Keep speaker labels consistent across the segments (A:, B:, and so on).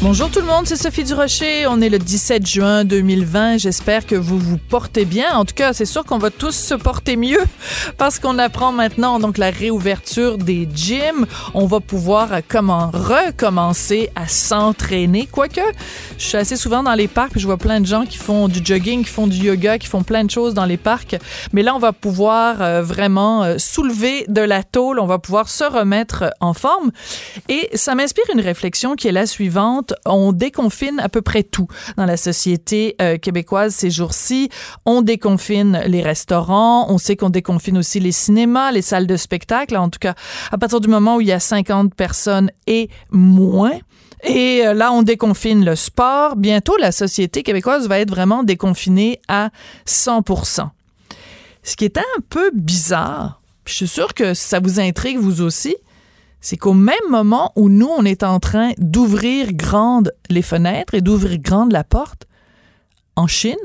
A: Bonjour tout le monde, c'est Sophie Durocher. On est le 17 juin 2020. J'espère que vous vous portez bien. En tout cas, c'est sûr qu'on va tous se porter mieux parce qu'on apprend maintenant donc la réouverture des gyms. On va pouvoir comment recommencer à s'entraîner. Quoique, je suis assez souvent dans les parcs, je vois plein de gens qui font du jogging, qui font du yoga, qui font plein de choses dans les parcs. Mais là, on va pouvoir euh, vraiment euh, soulever de la tôle. On va pouvoir se remettre en forme. Et ça m'inspire une réflexion qui est la suivante on déconfine à peu près tout dans la société euh, québécoise ces jours-ci. On déconfine les restaurants, on sait qu'on déconfine aussi les cinémas, les salles de spectacle, en tout cas à partir du moment où il y a 50 personnes et moins. Et euh, là, on déconfine le sport. Bientôt, la société québécoise va être vraiment déconfinée à 100% Ce qui est un peu bizarre, je suis sûre que ça vous intrigue vous aussi, c'est qu'au même moment où nous, on est en train d'ouvrir grandes les fenêtres et d'ouvrir grande la porte, en Chine,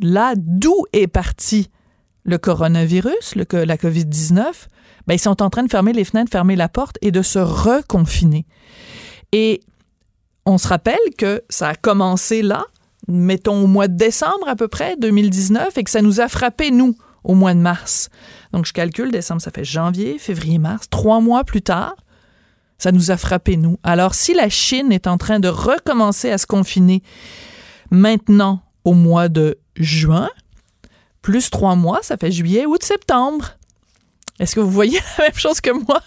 A: là d'où est parti le coronavirus, la COVID-19, ben, ils sont en train de fermer les fenêtres, fermer la porte et de se reconfiner. Et on se rappelle que ça a commencé là, mettons au mois de décembre à peu près, 2019, et que ça nous a frappé, nous, au mois de mars. Donc, je calcule, décembre, ça fait janvier, février, mars. Trois mois plus tard, ça nous a frappé, nous. Alors, si la Chine est en train de recommencer à se confiner maintenant au mois de juin, plus trois mois, ça fait juillet, août, septembre. Est-ce que vous voyez la même chose que moi?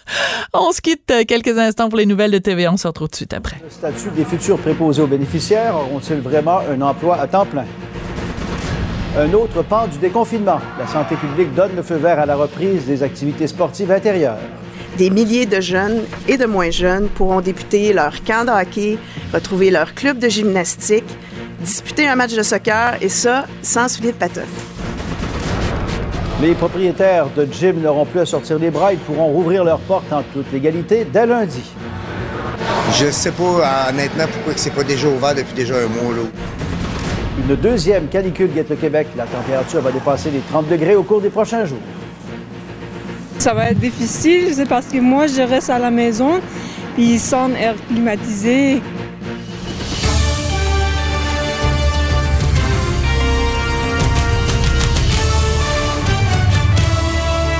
A: On se quitte euh, quelques instants pour les nouvelles de TV. On se retrouve tout de suite après.
B: Le statut des futurs préposés aux bénéficiaires auront-ils vraiment un emploi à temps plein? Un autre pan du déconfinement. La santé publique donne le feu vert à la reprise des activités sportives intérieures.
C: Des milliers de jeunes et de moins jeunes pourront débuter leur camp de hockey, retrouver leur club de gymnastique, disputer un match de soccer et ça sans souliers de.
B: Les propriétaires de gym n'auront plus à sortir les bras. Ils pourront rouvrir leurs portes en toute légalité dès lundi.
D: Je sais pas honnêtement pourquoi c'est pas déjà ouvert depuis déjà un mois. Là.
B: Une deuxième canicule guette le Québec. La température va dépasser les 30 degrés au cours des prochains jours.
E: Ça va être difficile, c'est parce que moi, je reste à la maison, puis sans air climatisé.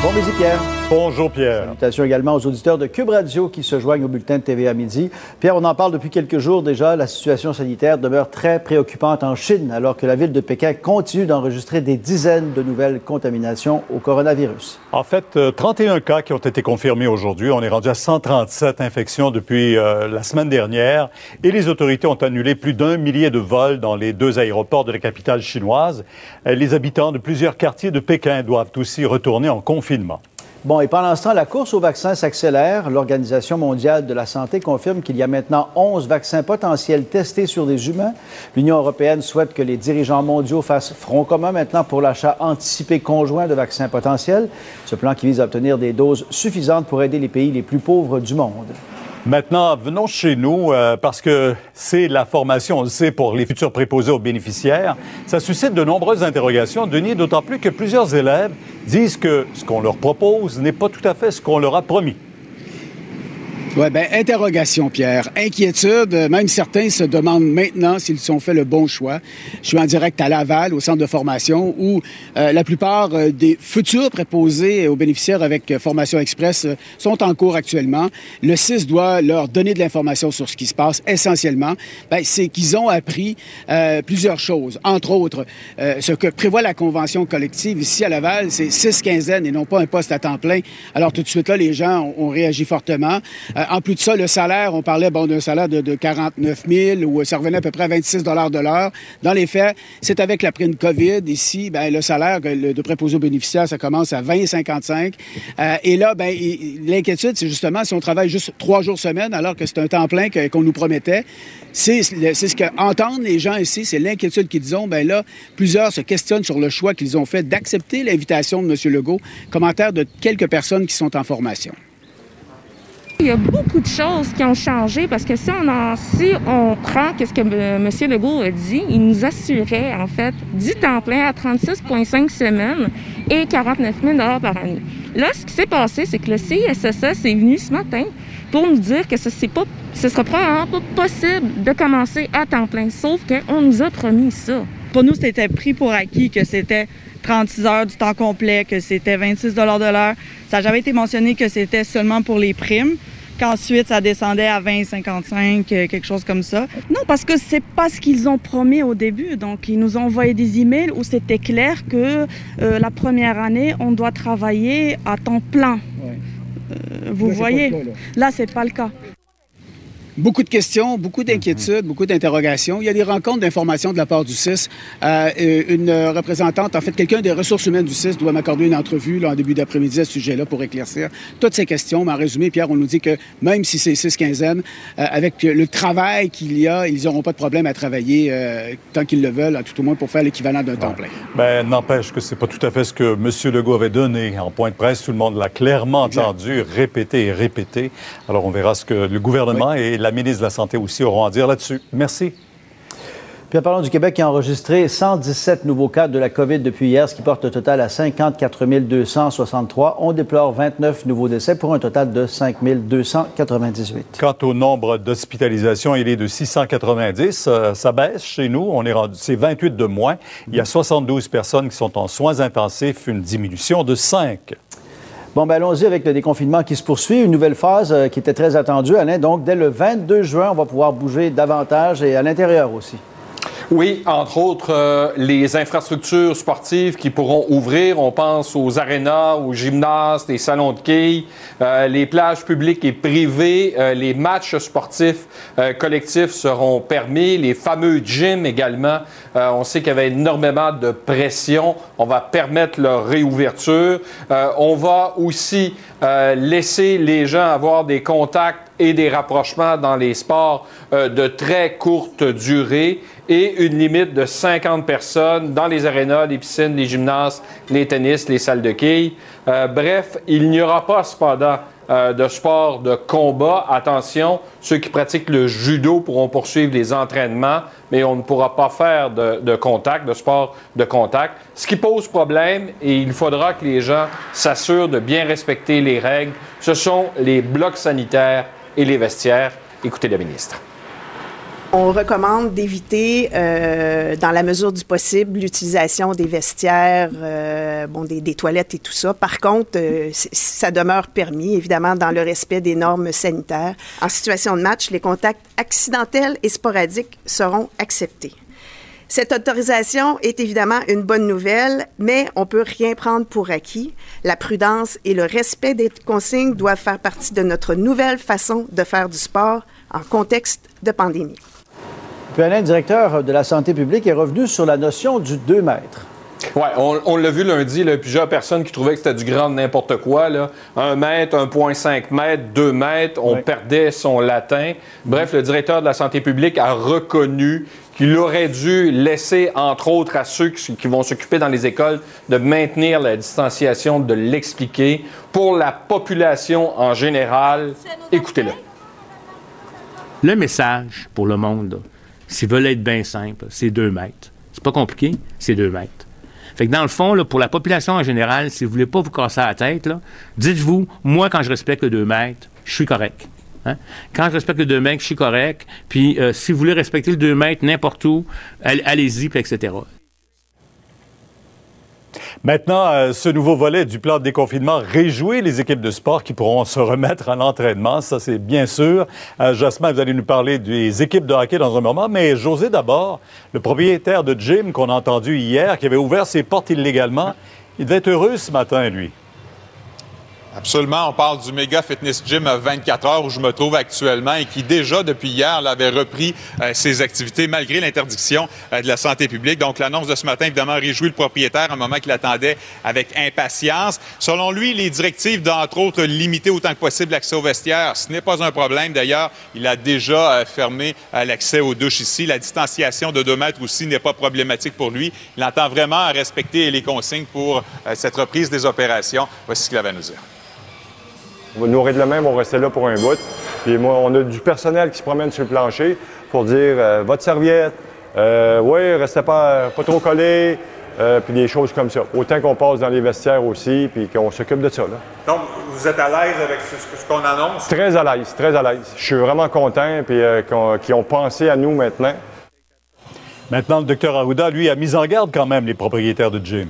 B: Bon midi, Pierre.
F: Bonjour Pierre.
B: Salutations également aux auditeurs de Cube Radio qui se joignent au bulletin de TV à midi. Pierre, on en parle depuis quelques jours déjà. La situation sanitaire demeure très préoccupante en Chine alors que la ville de Pékin continue d'enregistrer des dizaines de nouvelles contaminations au coronavirus.
F: En fait, 31 euh, cas qui ont été confirmés aujourd'hui. On est rendu à 137 infections depuis euh, la semaine dernière et les autorités ont annulé plus d'un millier de vols dans les deux aéroports de la capitale chinoise. Euh, les habitants de plusieurs quartiers de Pékin doivent aussi retourner en confinement.
B: Bon, et pendant ce temps, la course au vaccin s'accélère. L'Organisation mondiale de la santé confirme qu'il y a maintenant 11 vaccins potentiels testés sur des humains. L'Union européenne souhaite que les dirigeants mondiaux fassent front commun maintenant pour l'achat anticipé conjoint de vaccins potentiels. Ce plan qui vise à obtenir des doses suffisantes pour aider les pays les plus pauvres du monde.
F: Maintenant, venons chez nous euh, parce que c'est la formation, on le sait, pour les futurs préposés aux bénéficiaires. Ça suscite de nombreuses interrogations, Denis, d'autant plus que plusieurs élèves disent que ce qu'on leur propose n'est pas tout à fait ce qu'on leur a promis.
G: Oui, bien, interrogation, Pierre. Inquiétude. Même certains se demandent maintenant s'ils ont fait le bon choix. Je suis en direct à Laval, au centre de formation, où euh, la plupart euh, des futurs préposés aux bénéficiaires avec euh, formation express sont en cours actuellement. Le 6 doit leur donner de l'information sur ce qui se passe. Essentiellement, ben, c'est qu'ils ont appris plusieurs choses. Entre autres, ce que prévoit la convention collective ici à Laval, c'est six quinzaines et non pas un poste à temps plein. Alors tout de suite là, les gens ont, réagi fortement en plus de ça, le salaire, on parlait bon, d'un salaire de, 49 000 ou ça revenait à peu près à 26 de l'heure. Dans les faits, c'est avec la prime COVID ici, ben, le salaire de préposé aux bénéficiaires, ça commence à 20,55. Euh, et là, ben, l'inquiétude, c'est justement si on travaille juste trois jours semaine, alors que c'est un temps plein qu'on nous promettait. C'est ce qu'entendent les gens ici, c'est l'inquiétude qu'ils ont. Ben là, plusieurs se questionnent sur le choix qu'ils ont fait d'accepter l'invitation de M. Legault. Commentaire de quelques personnes qui sont en formation.
H: Qu'il y a beaucoup de choses qui ont changé parce que si on, en, si on prend ce que M. Legault a dit, il nous assurait en fait du temps plein à 36,5 semaines et 49 000 par année. Là, ce qui s'est passé, c'est que le CISSS est venu ce matin pour nous dire que ce ne pas, sera probablement pas possible de commencer à temps plein, sauf qu'on nous a promis ça.
I: Pour nous, c'était pris pour acquis que c'était 36 heures du temps complet, que c'était 26 de l'heure. Ça n'a jamais été mentionné que c'était seulement pour les primes qu'ensuite ça descendait à 20, 55, euh, quelque chose comme ça. Non, parce que c'est pas ce qu'ils ont promis au début. Donc, ils nous ont envoyé des emails où c'était clair que euh, la première année, on doit travailler à temps plein. Euh, vous voyez, là, c'est pas le cas.
G: Beaucoup de questions, beaucoup d'inquiétudes, mhm. beaucoup d'interrogations. Il y a des rencontres d'informations de la part du CIS. Euh, une représentante, en fait, quelqu'un des ressources humaines du CIS doit m'accorder une entrevue là, en début d'après-midi à ce sujet-là pour éclaircir toutes ces questions. Mais en résumé, Pierre, on nous dit que même si c'est 6 quinzaines, euh, avec le travail qu'il y a, ils n'auront pas de problème à travailler euh, tant qu'ils le veulent, tout au moins pour faire l'équivalent d'un temps plein.
F: Ben, n'empêche que c'est pas tout à fait ce que M. Legault avait donné en point de presse. Tout le monde l'a clairement entendu, répété et répété. Alors, on verra ce que le gouvernement et la ministre de la Santé aussi auront à dire là-dessus. Merci.
B: Puis en parlant du Québec qui a enregistré 117 nouveaux cas de la COVID depuis hier, ce qui porte le total à 54 263. On déplore 29 nouveaux décès pour un total de 5 298.
F: Quant au nombre d'hospitalisations, il est de 690. Euh, ça baisse chez nous. On est rendu, c'est 28 de moins. Il y a 72 personnes qui sont en soins intensifs, une diminution de 5.
B: Bon, ben allons-y avec le déconfinement qui se poursuit. Une nouvelle phase euh, qui était très attendue, Alain. Donc, dès le 22 juin, on va pouvoir bouger davantage et à l'intérieur aussi.
J: Oui, entre autres, euh, les infrastructures sportives qui pourront ouvrir. On pense aux arénas, aux gymnases, les salons de quilles, euh, les plages publiques et privées. Euh, les matchs sportifs collectifs seront permis. Les fameux gyms également. on sait qu'il y avait énormément de pression. On va permettre leur réouverture. on va aussi laisser les gens avoir des contacts et des rapprochements dans les sports de très courte durée et une limite de 50 personnes dans les arénas, les piscines, les gymnases, les tennis, les salles de quilles. Euh, bref, il n'y aura pas cependant euh, de sport de combat. Attention, ceux qui pratiquent le judo pourront poursuivre les entraînements, mais on ne pourra pas faire de, de contact, de sport de contact. Ce qui pose problème, et il faudra que les gens s'assurent de bien respecter les règles, ce sont les blocs sanitaires et les vestiaires. Écoutez le ministre.
C: On recommande d'éviter, euh, dans la mesure du possible, l'utilisation des vestiaires, euh, bon, des, toilettes et tout ça. Par contre, euh, ça demeure permis, évidemment, dans le respect des normes sanitaires. En situation de match, les contacts accidentels et sporadiques seront acceptés. Cette autorisation est évidemment une bonne nouvelle, mais on peut rien prendre pour acquis. La prudence et le respect des consignes doivent faire partie de notre nouvelle façon de faire du sport en contexte de pandémie.
B: Puis Alain, directeur de la santé publique, est revenu sur la notion du 2 mètres.
J: Oui, on, l'a vu lundi, là, plusieurs personnes qui trouvaient que c'était du grand n'importe quoi. Là. 1 mètre, 1,5 mètre, 2 mètres, on perdait son latin. Bref, le directeur de la santé publique a reconnu qu'il aurait dû laisser, entre autres, à ceux qui, vont s'occuper dans les écoles de maintenir la distanciation, de l'expliquer. Pour la population en général, écoutez-le.
K: Le message pour le monde, S'ils veulent être bien simple, c'est deux mètres. C'est pas compliqué, c'est deux mètres. Fait que dans le fond, là, pour la population en général, si vous voulez pas vous casser la tête, dites-vous, moi, quand je respecte le deux mètres, je suis correct. Hein? Quand je respecte le deux mètres, je suis correct. Puis euh, si vous voulez respecter le deux mètres n'importe où, allez-y, etc.
F: Maintenant, euh, ce nouveau volet du plan de déconfinement réjouit les équipes de sport qui pourront se remettre à l'entraînement. Ça, c'est bien sûr. Euh, Jasmin, vous allez nous parler des équipes de hockey dans un moment. Mais José, d'abord, le propriétaire de gym qu'on a entendu hier, qui avait ouvert ses portes illégalement, il devait être heureux ce matin, lui.
L: Absolument. On parle du Mega Fitness Gym à 24 heures où je me trouve actuellement et qui déjà depuis hier avait repris euh, ses activités malgré l'interdiction euh, de la santé publique. Donc l'annonce de ce matin évidemment réjouit le propriétaire un moment qu'il attendait avec impatience. Selon lui, les directives d'entre autres limiter autant que possible l'accès aux vestiaires, ce n'est pas un problème. D'ailleurs, il a déjà euh, fermé l'accès aux douches ici. La distanciation de 2 mètres aussi n'est pas problématique pour lui. Il entend vraiment respecter les consignes pour cette reprise des opérations. Voici ce qu'il avait à nous dire.
M: On va nourrir de la même, on va rester là pour un bout. Puis moi, on a du personnel qui se promène sur le plancher pour dire euh, votre serviette, euh, oui, restez pas, pas trop collé, euh, puis des choses comme ça. Autant qu'on passe dans les vestiaires aussi, puis qu'on s'occupe de ça. Là.
L: Donc, vous êtes à l'aise avec ce, ce qu'on annonce?
M: Très à l'aise, très à l'aise. Je suis vraiment content, puis euh, qu'ils ont pensé à nous maintenant.
F: Maintenant, le docteur Arruda, lui, a mis en garde quand même les propriétaires de gym.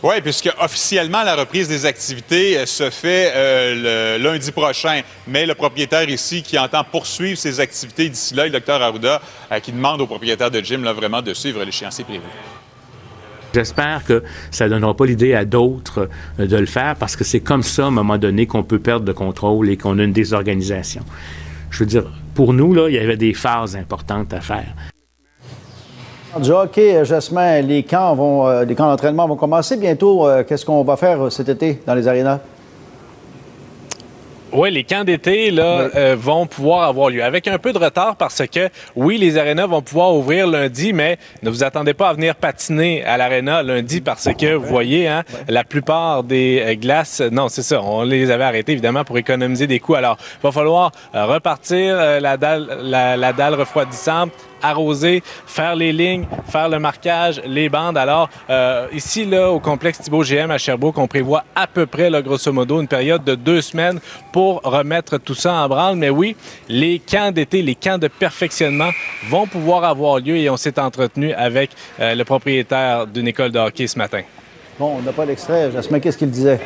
L: Oui, puisque officiellement la reprise des activités euh, se fait euh, le lundi prochain, mais le propriétaire ici qui entend poursuivre ses activités d'ici là, le docteur Arruda, euh, qui demande aux propriétaires de gym là, vraiment de suivre l'échéancier prévu.
K: J'espère que ça ne donnera pas l'idée à d'autres de le faire parce que c'est comme ça, à un moment donné, qu'on peut perdre le contrôle et qu'on a une désorganisation. Je veux dire, pour nous, là, il y avait des phases importantes à faire.
B: Du hockey, euh, Jasmin, les camps, vont, euh, les camps d'entraînement vont commencer bientôt. Euh, Qu'est-ce qu'on va faire cet été dans les arénas?
N: Oui, les camps d'été là euh, vont pouvoir avoir lieu avec un peu de retard parce que oui, les arénas vont pouvoir ouvrir lundi, mais ne vous attendez pas à venir patiner à l'aréna lundi parce que vous voyez, hein, la plupart des glaces, non, c'est ça, on les avait arrêtées évidemment pour économiser des coûts. Alors, il va falloir repartir euh, la dalle, la, la dalle refroidissante arroser, faire les lignes, faire le marquage, les bandes. Alors, euh, ici, là, au complexe Thibault GM à Sherbrooke, on prévoit à peu près, là, grosso modo, une période de deux semaines pour remettre tout ça en branle. Mais oui, les camps d'été, les camps de perfectionnement vont pouvoir avoir lieu et on s'est entretenu avec euh, le propriétaire d'une école de hockey ce matin.
B: Bon, on n'a pas l'extrait. Jasmin, qu'est-ce qu'il disait?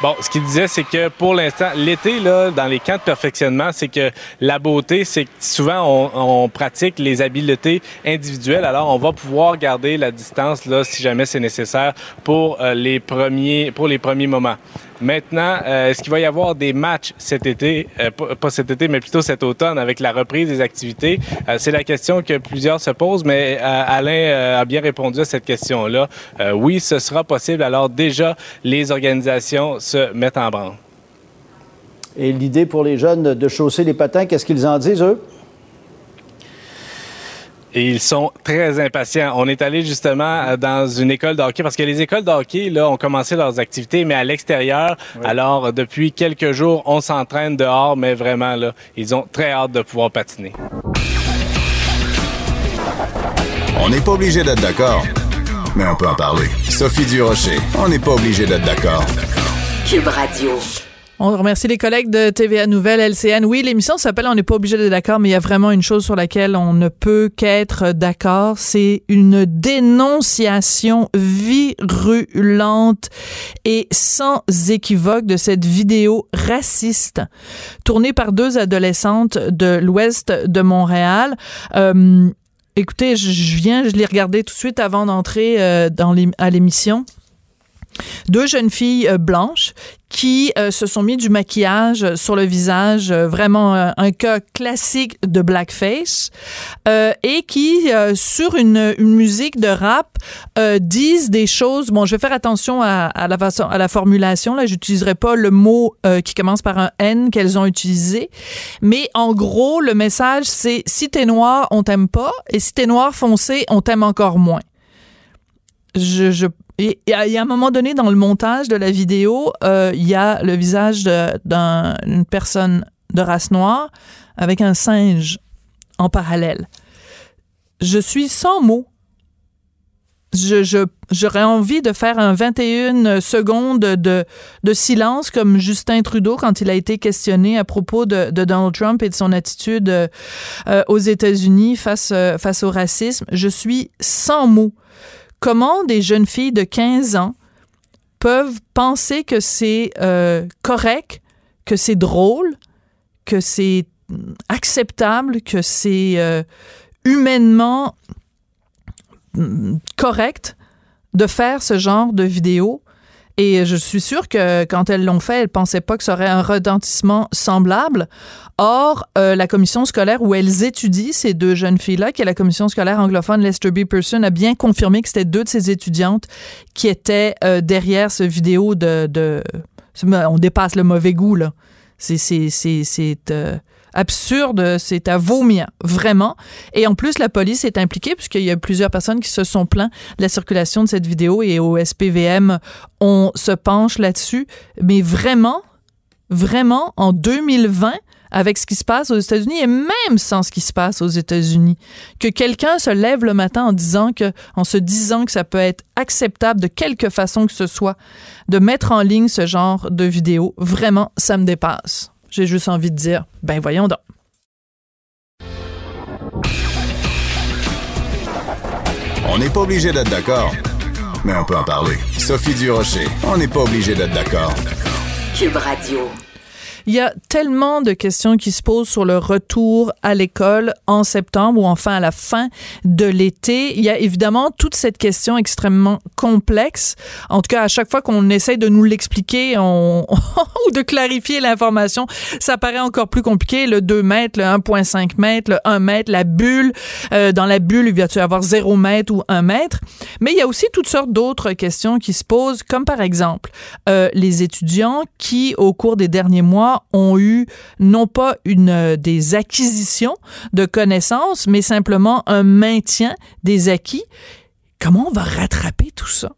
N: Bon, ce qu'il disait, c'est que pour l'instant, l'été, là, dans les camps de perfectionnement, c'est que la beauté, c'est que souvent, on, pratique les habiletés individuelles. Alors, on va pouvoir garder la distance, là, si jamais c'est nécessaire, pour euh, les premiers, pour les premiers moments. Maintenant, euh, est-ce qu'il va y avoir des matchs cet été, euh, pas cet été, mais plutôt cet automne avec la reprise des activités? Euh, c'est la question que plusieurs se posent, mais Alain a bien répondu à cette question-là. Oui, ce sera possible. Alors déjà, les organisations se mettent en branle.
B: Et l'idée pour les jeunes de chausser les patins, qu'est-ce qu'ils en disent, eux?
N: Et ils sont très impatients. On est allé justement euh, dans une école de hockey parce que les écoles de hockey là ont commencé leurs activités, mais à l'extérieur. Alors depuis quelques jours, on s'entraîne dehors, mais vraiment là, ils ont très hâte de pouvoir patiner.
O: On n'est pas obligé d'être d'accord, mais on peut en parler. Sophie Durocher, on n'est pas obligé d'être d'accord.
P: Cube Radio.
A: On remercie les collègues de TVA Nouvelle, LCN. Oui, l'émission s'appelle On n'est pas obligé d'être d'accord, mais il y a vraiment une chose sur laquelle on ne peut qu'être d'accord. C'est une dénonciation virulente et sans équivoque de cette vidéo raciste tournée par deux adolescentes de l'ouest de Montréal. Euh, écoutez, je, viens, je l'ai regardé tout de suite avant d'entrer euh, à l'émission deux jeunes filles euh, blanches qui euh, se sont mis du maquillage sur le visage, euh, vraiment euh, un cas classique de blackface, euh, et qui, euh, sur une, musique de rap, euh, disent des choses. Bon, je vais faire attention à, la formulation. Là, j'utiliserai pas le mot euh, qui commence par un N qu'elles ont utilisé, mais en gros, le message c'est si t'es noir, on t'aime pas, et si t'es noir foncé, on t'aime encore moins je et à et à un moment donné dans le montage de la vidéo, euh, il y a le visage d'une personne de race noire avec un singe en parallèle. Je suis sans mots. J'aurais envie de faire un 21 secondes de, silence comme Justin Trudeau quand il a été questionné à propos de, Donald Trump et de son attitude euh, aux États-Unis face, euh, face au racisme. Je suis sans mots comment des jeunes filles de 15 ans peuvent penser que c'est euh, correct, que c'est drôle, que c'est acceptable, que c'est euh, humainement mm, correct de faire ce genre de vidéo. Et je suis sûre que quand elles l'ont fait, elles pensaient pas que ça aurait un retentissement semblable. Or, euh, la commission scolaire où elles étudient, ces deux jeunes filles-là, qui est la commission scolaire anglophone Lester B. Pearson, a bien confirmé que c'était deux de ces étudiantes qui étaient euh, derrière ce vidéo de, de... On dépasse le mauvais goût, là. C'est euh, absurde, c'est à vomir, vraiment. Et en plus, la police est impliquée puisqu'il y a plusieurs personnes qui se sont plaints de la circulation de cette vidéo et au SPVM, on se penche là-dessus. Mais vraiment, vraiment, en 2020, avec ce qui se passe aux États-Unis et même sans ce qui se passe aux États-Unis. Que quelqu'un se lève le matin en disant que, en se disant que ça peut être acceptable de quelque façon que ce soit de mettre en ligne ce genre de vidéo, vraiment, ça me dépasse. J'ai juste envie de dire, ben voyons donc.
O: On n'est pas obligé d'être d'accord, mais on peut en parler. Sophie Durocher, on n'est pas obligé d'être d'accord.
P: Cube Radio.
A: Il y a tellement de questions qui se posent sur le retour à l'école en septembre ou enfin à la fin de l'été. Il y a évidemment toute cette question extrêmement complexe. En tout cas, à chaque fois qu'on essaie de nous l'expliquer ou de clarifier l'information, ça paraît encore plus compliqué. Le 2 mètres, le 1,5 mètres, le 1 mètre, la bulle. Euh, dans la bulle, il va-tu avoir 0 mètre ou 1 mètre? Mais il y a aussi toutes sortes d'autres questions qui se posent, comme par exemple euh, les étudiants qui, au cours des derniers mois, ont eu non pas une euh, des acquisitions de connaissances, mais simplement un maintien des acquis. Comment on va rattraper tout ça?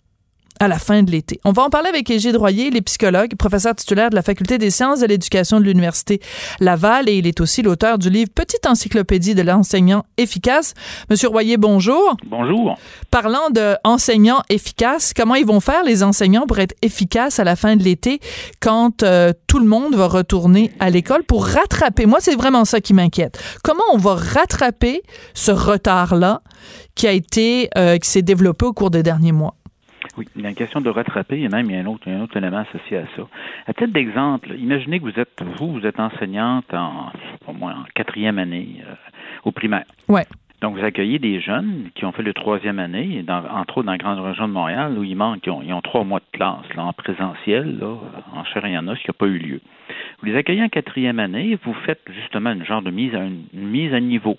A: À la fin de l'été. On va en parler avec Égide Royer, il est psychologue, professeur titulaire de la Faculté des sciences de l'éducation de l'Université Laval et il est aussi l'auteur du livre Petite encyclopédie de l'enseignant efficace. Monsieur Royer, bonjour.
Q: Bonjour.
A: Parlant d'enseignants efficaces, comment ils vont faire les enseignants pour être efficaces à la fin de l'été quand euh, tout le monde va retourner à l'école pour rattraper, moi c'est vraiment ça qui m'inquiète, comment on va rattraper ce retard-là qui a été, euh, qui s'est développé au cours des derniers mois?
Q: Oui, il y a une question de rattraper et même il y a un autre, un autre élément associé à ça. À titre d'exemple, imaginez que vous êtes, vous, vous êtes enseignante en, au moins en quatrième année euh, au primaire.
A: Ouais.
Q: Donc, vous accueillez des jeunes qui ont fait le troisième année, dans, entre autres dans la grande région de Montréal, où ils manquent, ils ont, trois mois de classe là, en présentiel, là, en chair et en os, qui n'a pas eu lieu. Vous les accueillez en quatrième année, vous faites justement une genre de mise à, une, mise à niveau.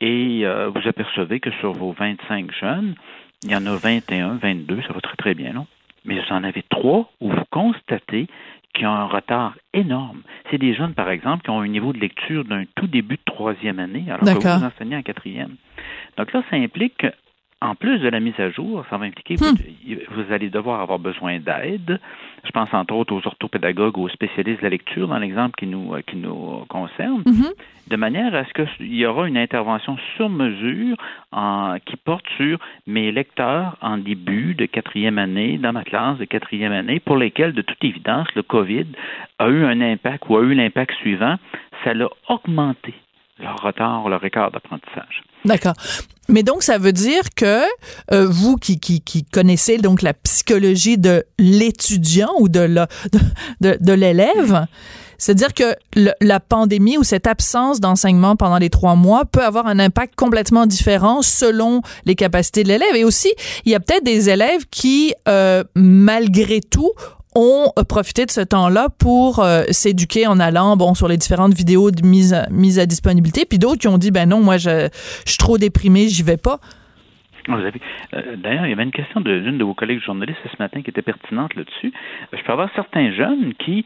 Q: Et euh, vous apercevez que sur vos 25 jeunes, il y en a 21, 22, ça va très très bien, non? Mais vous en avez trois où vous constatez qu'ils ont un retard énorme. C'est des jeunes, par exemple, qui ont un niveau de lecture d'un tout début de troisième année, alors que vous enseignez en quatrième. Donc là, ça implique en plus de la mise à jour, ça va impliquer que hmm. vous, allez devoir avoir besoin d'aide. Je pense entre autres aux orthopédagogues, aux spécialistes de la lecture, dans l'exemple qui nous, qui nous concerne, mm-hmm. de manière à ce qu'il y aura une intervention sur mesure en, qui porte sur mes lecteurs en début de quatrième année, dans ma classe de quatrième année, pour lesquels, de toute évidence, le COVID a eu un impact ou a eu l'impact suivant, ça l'a augmenté leur retard, leur écart d'apprentissage.
A: D'accord. Mais donc, ça veut dire que euh, vous qui, qui, qui, connaissez donc la psychologie de l'étudiant ou de, de, de, l'élève, c'est-à-dire que la pandémie ou cette absence d'enseignement pendant les trois mois peut avoir un impact complètement différent selon les capacités de l'élève. Et aussi, il y a peut-être des élèves qui, euh, malgré tout, ont profité de ce temps-là pour euh, s'éduquer en allant bon sur les différentes vidéos de mise à, mise à disponibilité. Puis d'autres qui ont dit ben non moi je, je suis trop déprimé j'y vais pas
Q: euh, d'ailleurs, il y avait une question d'une de, vos collègues journalistes ce matin qui était pertinente là-dessus. Euh, je peux avoir certains jeunes qui,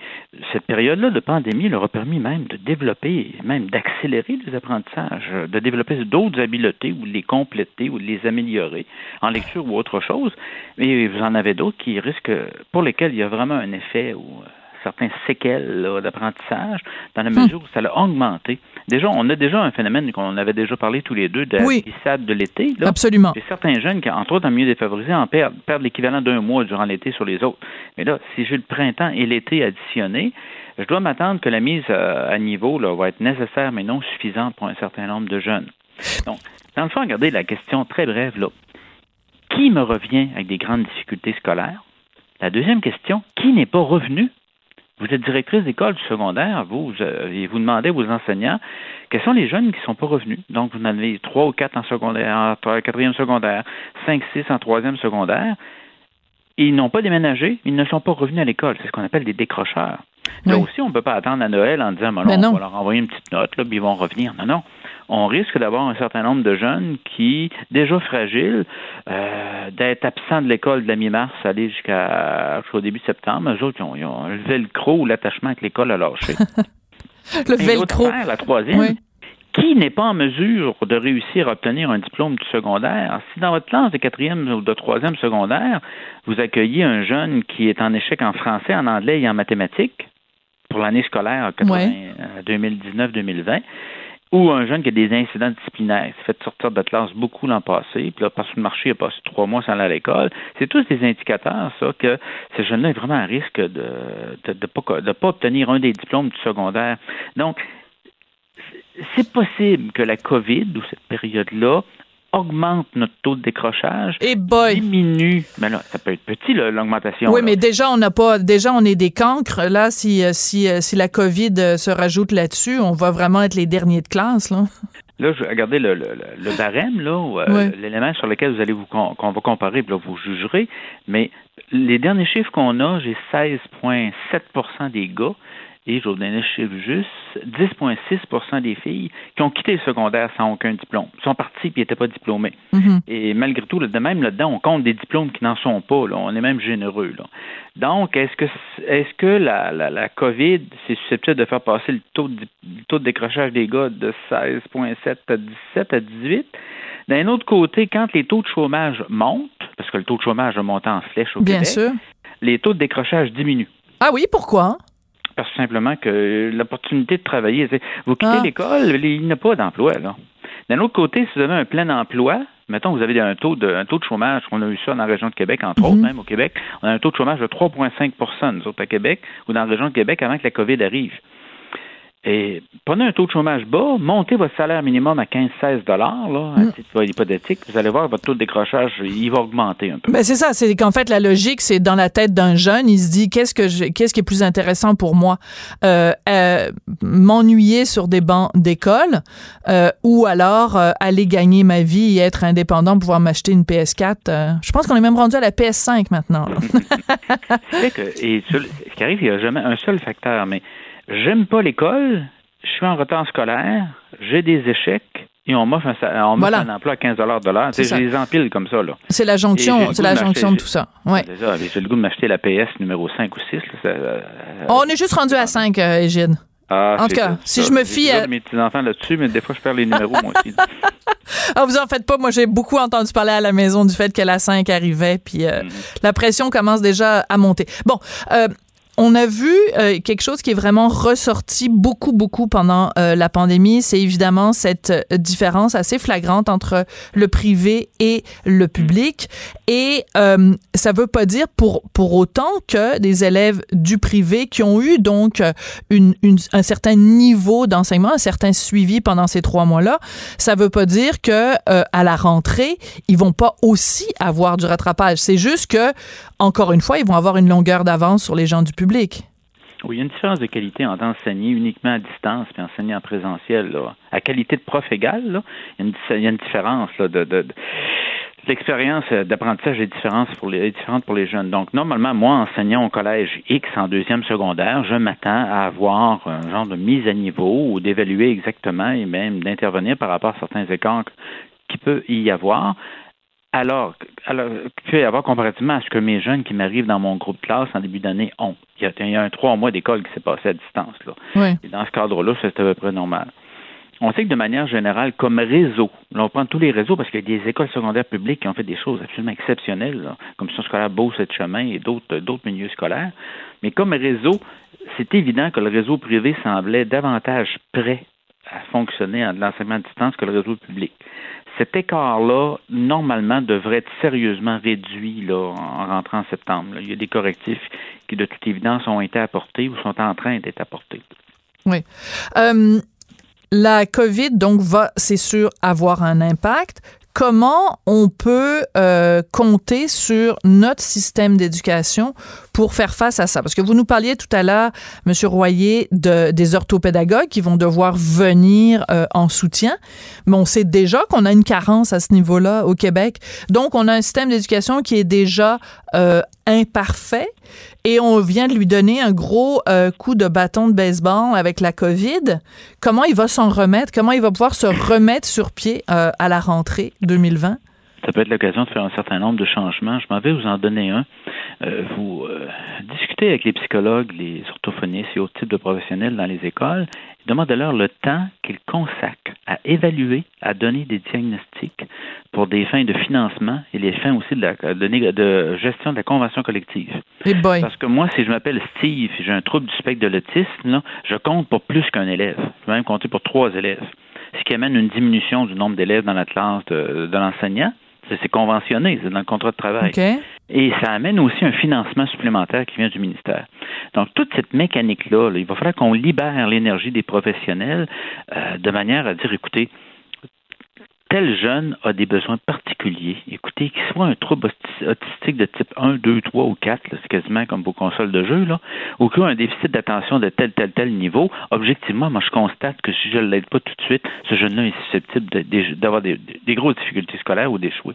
Q: cette période-là de pandémie leur a permis même de développer, même d'accélérer les apprentissages, de développer d'autres habiletés ou de les compléter ou de les améliorer en lecture ou autre chose. Mais vous en avez d'autres qui risquent, pour lesquels il y a vraiment un effet ou euh, certains séquelles d'apprentissage dans la mesure où ça l'a augmenté. Déjà, on a déjà un phénomène qu'on avait déjà parlé tous les deux de la glissade de l'été.
A: Absolument.
Q: Certains jeunes qui, entre autres, en milieu défavorisé, en perdent, perdent l'équivalent d'un mois durant l'été sur les autres. Mais là, si j'ai le printemps et l'été additionnés, je dois m'attendre que la mise euh, à niveau là, va être nécessaire mais non suffisante pour un certain nombre de jeunes. Donc, dans le fond, regardez la question très brève là. Qui me revient avec des grandes difficultés scolaires? La deuxième question, qui n'est pas revenu? Vous êtes directrice d'école secondaire, vous, et vous demandez vos enseignants quels sont les jeunes qui ne sont pas revenus. Donc, vous en avez trois ou quatre en secondaire, en quatrième secondaire, cinq, six en troisième secondaire. Ils n'ont pas déménagé, ils ne sont pas revenus à l'école. C'est ce qu'on appelle des décrocheurs. Là aussi, on ne peut pas attendre à Noël en disant,
A: Ben
Q: non. on va leur envoyer une petite note, là, puis ils vont revenir. Non, non. On risque d'avoir un certain nombre de jeunes qui, déjà fragiles, euh, d'être absents de l'école de la mi-mars, aller jusqu'à jusqu'au début septembre. Eux autres, ils ont, ils ont le velcro ou l'attachement avec l'école a lâché.
A: Le
Q: Et
A: velcro.
Q: la troisième,
A: Oui.
Q: qui n'est pas en mesure de réussir à obtenir un diplôme du secondaire, si dans votre classe de quatrième ou de troisième secondaire, vous accueillez un jeune qui est en échec en français, en anglais et en mathématiques pour l'année scolaire 80,
A: Ouais.
Q: euh, 2019-2020, ou un jeune qui a des incidents disciplinaires, s'est fait sortir de classe beaucoup l'an passé, puis là, parce que le marché a passé trois mois sans aller à l'école, c'est tous des indicateurs, ça, que ce jeune-là est vraiment à risque de de, de pas, de pas obtenir un des diplômes du secondaire. Donc, c'est possible que la COVID ou cette période-là augmente notre taux de décrochage,
A: Et boy.
Q: diminue. Mais là, ça peut être petit, l'augmentation.
A: Oui,
Q: là.
A: mais déjà, on n'a pas, déjà, on est des cancres. Là, si, euh, si, euh, si la COVID euh, se rajoute là-dessus, on va vraiment être les derniers de classe, là.
Q: Là, je, regardez le, le, le- barème, là, l'élément sur lequel vous allez vous con- qu'on va comparer, puis là, vous jugerez. Mais les derniers chiffres qu'on a, j'ai 16,7% des gars et je vous donner le chiffre juste, 10,6% des filles qui ont quitté le secondaire sans aucun diplôme. Ils sont partis puis ils n'étaient pas diplômés.
A: Mhm.
Q: Et malgré tout, là, de même là-dedans, on compte des diplômes qui n'en sont pas. Là. On est même généreux. Là. Donc, est-ce que est-ce que la, la, la COVID c'est susceptible de faire passer le taux de, le taux de décrochage des gars de 16,7 à 17 à 18? D'un autre côté, quand les taux de chômage montent, parce que le taux de chômage a monté en flèche au
A: Bien
Q: Québec,
A: sûr.
Q: les taux de décrochage diminuent.
A: Ah oui, pourquoi?
Q: Parce que simplement que l'opportunité de travailler, vous quittez
A: Ah.
Q: l'école, il n'y a pas d'emploi. là. D'un autre côté, si vous avez un plein emploi, mettons vous avez un taux de, un taux de chômage, on a eu ça dans la région de Québec, entre
A: Mhm.
Q: autres, même au Québec, on a un taux de chômage de 3,5% nous autres à Québec, ou dans la région de Québec avant que la COVID arrive. Et prenez un taux de chômage bas, montez votre salaire minimum à 15-16 là, à
A: Mm.
Q: titre hypothétique, vous allez voir votre taux de décrochage, il va augmenter un peu.
A: Ben c'est ça, c'est qu'en fait la logique c'est dans la tête d'un jeune, il se dit qu'est-ce que je- qu'est-ce qui est plus intéressant pour moi, Euh, euh, m'ennuyer sur des bancs d'école euh, ou alors euh, aller gagner ma vie et être indépendant, pouvoir m'acheter une PS4. euh, je pense qu'on est même rendu à la PS5 maintenant.
Q: que, et sur- ce qui arrive, il n'y a jamais un seul facteur, mais j'aime pas l'école, je suis en retard scolaire, j'ai des échecs, et on m'offre un, on
A: Voilà.
Q: un emploi à 15 de l'heure. Tu
A: C'est
Q: sais. Je les empile comme ça. là.
A: C'est la jonction, c'est la
Q: de
A: jonction de tout ça. Ouais.
Q: J'ai le goût de m'acheter la PS numéro 5 ou 6. Là, ça, euh,
A: On est juste rendu à 5, euh, Égide.
Q: ah,
A: en tout cas,
Q: ça,
A: si je me fie à-
Q: mes petits-enfants là-dessus, mais des fois, je perds les numéros, moi aussi.
A: Ah, vous en faites pas. Moi, j'ai beaucoup entendu parler à la maison du fait que la 5 arrivait, puis euh, la pression commence déjà à monter. Bon, euh, on a vu euh, quelque chose qui est vraiment ressorti beaucoup, beaucoup pendant euh, la pandémie. C'est évidemment cette euh, différence assez flagrante entre le privé et le public. Et euh, ça veut pas dire pour, pour autant que des élèves du privé qui ont eu donc une, une- un certain niveau d'enseignement, un certain suivi pendant ces trois mois-là, ça veut pas dire que à la rentrée, ils vont pas aussi avoir du rattrapage. C'est juste que, encore une fois, ils vont avoir une longueur d'avance sur les gens du public.
Q: Oui, il y a une différence de qualité entre enseigner uniquement à distance et enseigner en présentiel. Là. À qualité de prof égale, il, y a une, différence là, de, L'expérience euh, d'apprentissage est différente pour les, pour les jeunes. Donc, normalement, moi, enseignant au collège X en deuxième secondaire, je m'attends à avoir un genre de mise à niveau ou d'évaluer exactement et même d'intervenir par rapport à certains écarts qui peut y avoir. Alors, alors peut y avoir comparativement à ce que mes jeunes qui m'arrivent dans mon groupe de classe en début d'année ont. Il y a, il y a un trois mois d'école qui s'est passé à distance. Là.
A: Oui.
Q: Et dans ce cadre-là, c'est à peu près normal. On sait que de manière générale, comme réseau, là, on prend tous les réseaux parce qu'il y a des écoles secondaires publiques qui ont fait des choses absolument exceptionnelles, là, comme Mission scolaire Beauce et Chemin et d'autres d'autres milieux scolaires. Mais comme réseau, c'est évident que le réseau privé semblait davantage prêt à fonctionner en l'enseignement à distance que le réseau public. Cet écart-là, normalement, devrait être sérieusement réduit là, en rentrant en septembre. Il y a des correctifs qui, de toute évidence, ont été apportés ou sont en train d'être apportés.
A: Oui. Euh, la COVID, donc, va, c'est sûr, avoir un impact. Comment on peut euh, compter sur notre système d'éducation pour faire face à ça? Parce que vous nous parliez tout à l'heure, M. Royer, de, des orthopédagogues qui vont devoir venir euh, en soutien, mais on sait déjà qu'on a une carence à ce niveau-là au Québec. Donc, on a un système d'éducation qui est déjà euh, imparfait et on vient de lui donner un gros euh, coup de bâton de baseball avec la COVID. Comment il va s'en remettre? Comment il va pouvoir se remettre sur pied à la rentrée 2020?
Q: Ça peut être l'occasion de faire un certain nombre de changements. Je m'en vais vous en donner un. Euh, vous euh, discutez avec les psychologues, les orthophonistes et autres types de professionnels dans les écoles. Demandez-leur le temps qu'ils consacrent à évaluer, à donner des diagnostics pour des fins de financement et les fins aussi de, la, de, gestion de la convention collective. Parce que moi, si je m'appelle Steve, j'ai un trouble du spectre de l'autisme, je compte pour plus qu'un élève. Je vais même compter pour trois élèves. Ce qui amène une diminution du nombre d'élèves dans la classe de l'enseignant. C'est conventionné, c'est dans le contrat de travail. Et ça amène aussi un financement supplémentaire qui vient du ministère. Donc, toute cette mécanique-là, il va falloir qu'on libère l'énergie des professionnels euh, de manière à dire, écoutez, tel jeune a des besoins particuliers. Écoutez, qu'il soit un trouble autistique de type 1, 2, 3 ou 4, c'est quasiment comme vos consoles de jeu, là, ou qu'il a un déficit d'attention de tel, tel, tel niveau, objectivement, moi, je constate que si je ne l'aide pas tout de suite, ce jeune-là est susceptible d'avoir des, grosses difficultés scolaires ou d'échouer.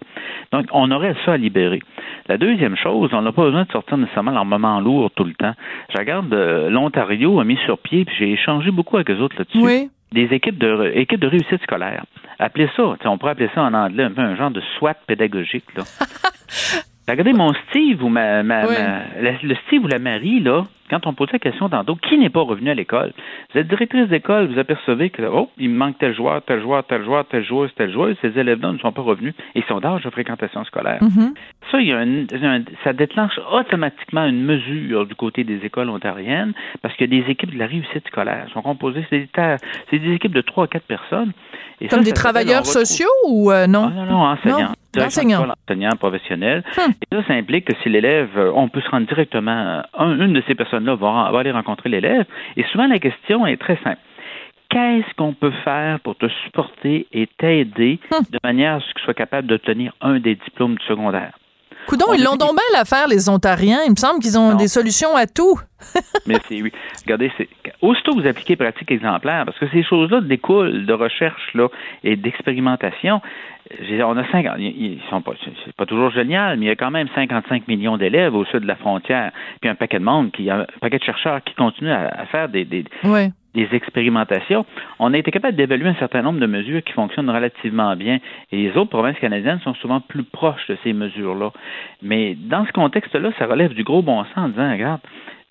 Q: Donc, on aurait ça à libérer. La deuxième chose, on n'a pas besoin de sortir nécessairement leur moment lourd tout le temps. Je regarde, euh, l'Ontario a mis sur pied, puis j'ai échangé beaucoup avec eux autres là-dessus.
A: Oui
Q: des équipes de équipes de réussite scolaire. Appelez ça, on pourrait appeler ça en anglais un peu un genre de SWAT pédagogique. Là. Regardez mon Steve ou ma, ma, le Steve ou la Marie, là, quand on pose la question tantôt, qui n'est pas revenu à l'école? Vous êtes directrice d'école, vous apercevez que, oh, il me manque tel joueur, tel joueur, tel joueur, tel joueur, tel joueur, ces élèves-là ne sont pas revenus et ils sont d'âge de fréquentation scolaire.
A: Mm-hmm.
Q: Ça, il y a ça déclenche automatiquement une mesure du côté des écoles ontariennes parce que des équipes de la réussite scolaire sont composées, c'est des, des, équipes de trois à quatre personnes.
A: Comme des travailleurs sociaux ou euh, non?
Q: Ah, non, non, enseignants.
A: Enseignants.
Q: Enseignants professionnels.
A: Hum.
Q: Et ça, ça implique que si l'élève, euh, on peut se rendre directement, une de ces personnes-là aller rencontrer l'élève. Et souvent, la question est très simple qu'est-ce qu'on peut faire pour te supporter et t'aider hum. de manière à ce que tu sois capable d'obtenir un des diplômes du secondaire?
A: Coudon, ils l'ont donc bien l'affaire, les Ontariens. Il me semble qu'ils ont des solutions à tout.
Q: Mais c'est oui. Regardez, c'est aussitôt vous appliquez pratique exemplaire, parce que ces choses-là découlent de recherche là, et d'expérimentation. On a 50, ils sont pas, c'est pas toujours génial, mais il y a quand même 55 millions d'élèves au sud de la frontière, puis un paquet de monde, qui, un paquet de chercheurs qui continuent à, faire des, des, des expérimentations, on a été capable d'évaluer un certain nombre de mesures qui fonctionnent relativement bien. Et les autres provinces canadiennes sont souvent plus proches de ces mesures-là. Mais dans ce contexte-là, ça relève du gros bon sens en disant, regarde,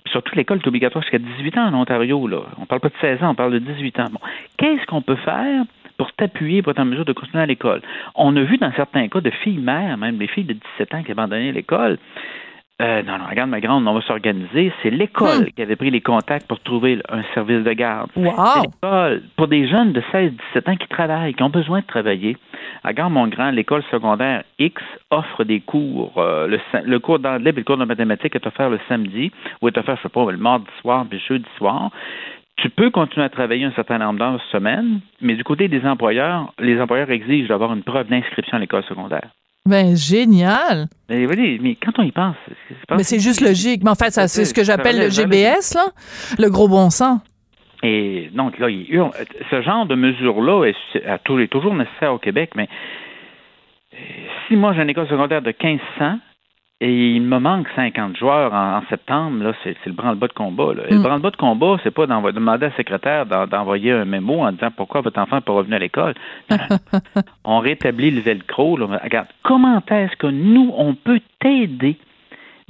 Q: surtout l'école est obligatoire jusqu'à 18 ans en Ontario. Là. On ne parle pas de 16 ans, on parle de 18 ans. Bon. Qu'est-ce qu'on peut faire pour t'appuyer pour être en mesure de continuer à l'école? On a vu dans certains cas de filles mères, même des filles de 17 ans qui abandonnaient l'école, euh, non, non, regarde, ma grande, on va s'organiser. C'est l'école hmm. qui avait pris les contacts pour trouver un service de garde.
A: Wow.
Q: C'est l'école. Pour des jeunes de 16-17 ans qui travaillent, qui ont besoin de travailler. Regarde, mon grand, l'école secondaire X offre des cours. Euh, le, cours d'anglais et le cours de mathématiques est offert le samedi ou est offert, je sais pas, le mardi soir puis le jeudi soir. Tu peux continuer à travailler un certain nombre d'heures semaine, mais du côté des employeurs, les employeurs exigent d'avoir une preuve d'inscription à l'école secondaire.
A: Ben, génial.
Q: Mais, oui, mais quand on y pense.
A: Mais c'est juste logique. Mais en fait, c'est ce que j'appelle le GBS, là, le gros bon sens.
Q: Et donc, là, ce genre de mesure-là est, toujours nécessaire au Québec, mais euh, si moi j'ai une école secondaire de 1500, et il me manque 50 joueurs en, septembre. Là, c'est, le branle-bas de combat. Le mm. branle-bas de combat, c'est pas d'envoyer, demander à la secrétaire d'envoyer un mémo en disant pourquoi votre enfant n'est pas revenu à l'école. on rétablit le velcro. Là. Regarde, comment est-ce que nous, on peut t'aider?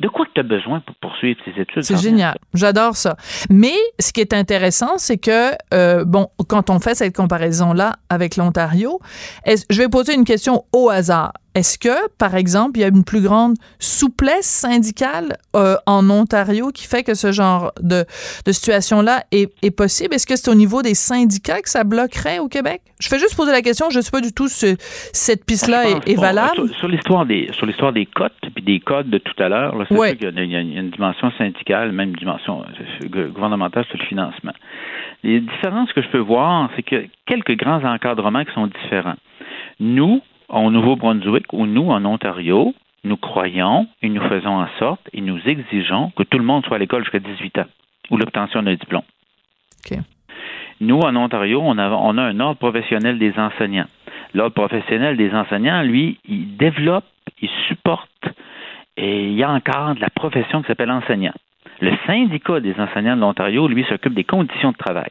Q: De quoi tu as besoin pour poursuivre tes études.
A: C'est génial. J'adore ça. Mais ce qui est intéressant, c'est que, euh, bon, quand on fait cette comparaison-là avec l'Ontario, je vais poser une question au hasard. Est-ce que, par exemple, il y a une plus grande souplesse syndicale euh, en Ontario qui fait que ce genre de, de situation-là est, est, possible? Est-ce que c'est au niveau des syndicats que ça bloquerait au Québec? Je fais juste poser la question. Je ne sais pas du tout si cette piste-là est, valable.
Q: Sur, l'histoire des sur l'histoire des cotes puis des codes de tout à l'heure, c'est sûr qu'il y, a une dimension syndicale, même une dimension euh, gouvernementale sur le financement. Les différences que je peux voir, c'est que quelques grands encadrements qui sont différents. Nous, au Nouveau-Brunswick ou nous, en Ontario, nous croyons et nous faisons en sorte et nous exigeons que tout le monde soit à l'école jusqu'à 18 ans ou l'obtention d'un diplôme. Nous, en Ontario, on a, on a un ordre professionnel des enseignants. L'ordre professionnel des enseignants, lui, il développe, il supporte et il y a encore de la profession qui s'appelle enseignant. Le syndicat des enseignants de l'Ontario, lui, s'occupe des conditions de travail.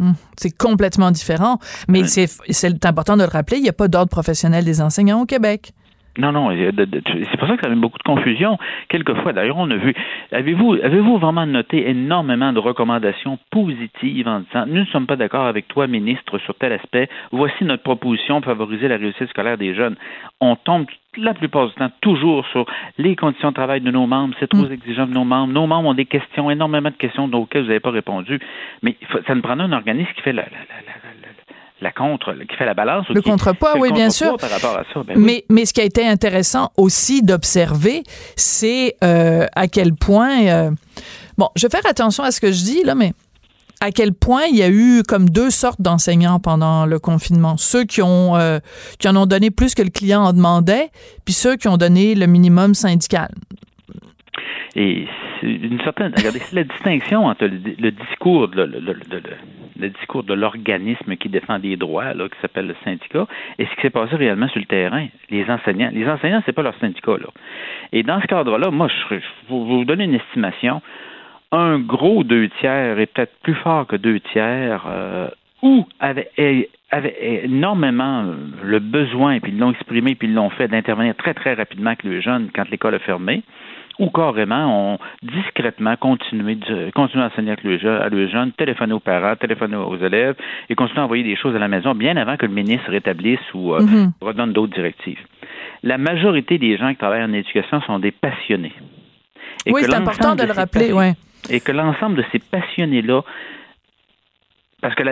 A: Hum, C'est complètement différent, mais c'est c'est important de le rappeler, il n'y a pas d'ordre professionnel des enseignants au Québec.
Q: Non, non, de- c'est pour ça que ça amène beaucoup de confusion. Quelquefois, d'ailleurs, on a vu. Avez-vous avez-vous vraiment noté énormément de recommandations positives en disant Nous ne sommes pas d'accord avec toi, ministre, sur tel aspect. Voici notre proposition pour favoriser la réussite scolaire des jeunes. On tombe la plupart du temps toujours sur les conditions de travail de nos membres, c'est trop exigeant de nos membres. Nos membres ont des questions, énormément de questions auxquelles vous n'avez pas répondu. Mais ça nous prendrait un organisme qui fait la, la, la, la- la contre, qui fait la balance.
A: Le contrepoids,
Q: le
A: oui, bien sûr.
Q: contrepoids Par rapport à ça. Ben oui.
A: mais, mais ce qui a été intéressant aussi d'observer, c'est euh, à quel point... euh, bon, je vais faire attention à ce que je dis, là, mais à quel point il y a eu comme deux sortes d'enseignants pendant le confinement. Ceux qui ont euh, qui en ont donné plus que le client en demandait, puis ceux qui ont donné le minimum syndical.
Q: Et une certaine. Regardez, c'est la distinction entre le, le discours de, le, le- le- le- le discours de l'organisme qui défend des droits, là, qui s'appelle le syndicat, et ce qui s'est passé réellement sur le terrain. Les enseignants. Les enseignants, c'est pas leur syndicat, là. Et dans ce cadre-là, moi, je, vais vous donner une estimation. Un gros deux tiers est peut-être plus fort que deux tiers, euh, ou avait, avait énormément le besoin, puis ils l'ont exprimé, puis ils l'ont fait, d'intervenir très, très rapidement avec les jeunes quand l'école a fermé ou carrément ont discrètement continué, de, continué à enseigner avec à les jeunes, téléphoner aux parents, téléphoner aux élèves et continuer à envoyer des choses à la maison bien avant que le ministre rétablisse ou euh,
A: Mhm.
Q: redonne d'autres directives. La majorité des gens qui travaillent en éducation sont des passionnés. Et
A: oui, c'est important de le rappeler, ouais.
Q: Et que l'ensemble de ces passionnés-là parce que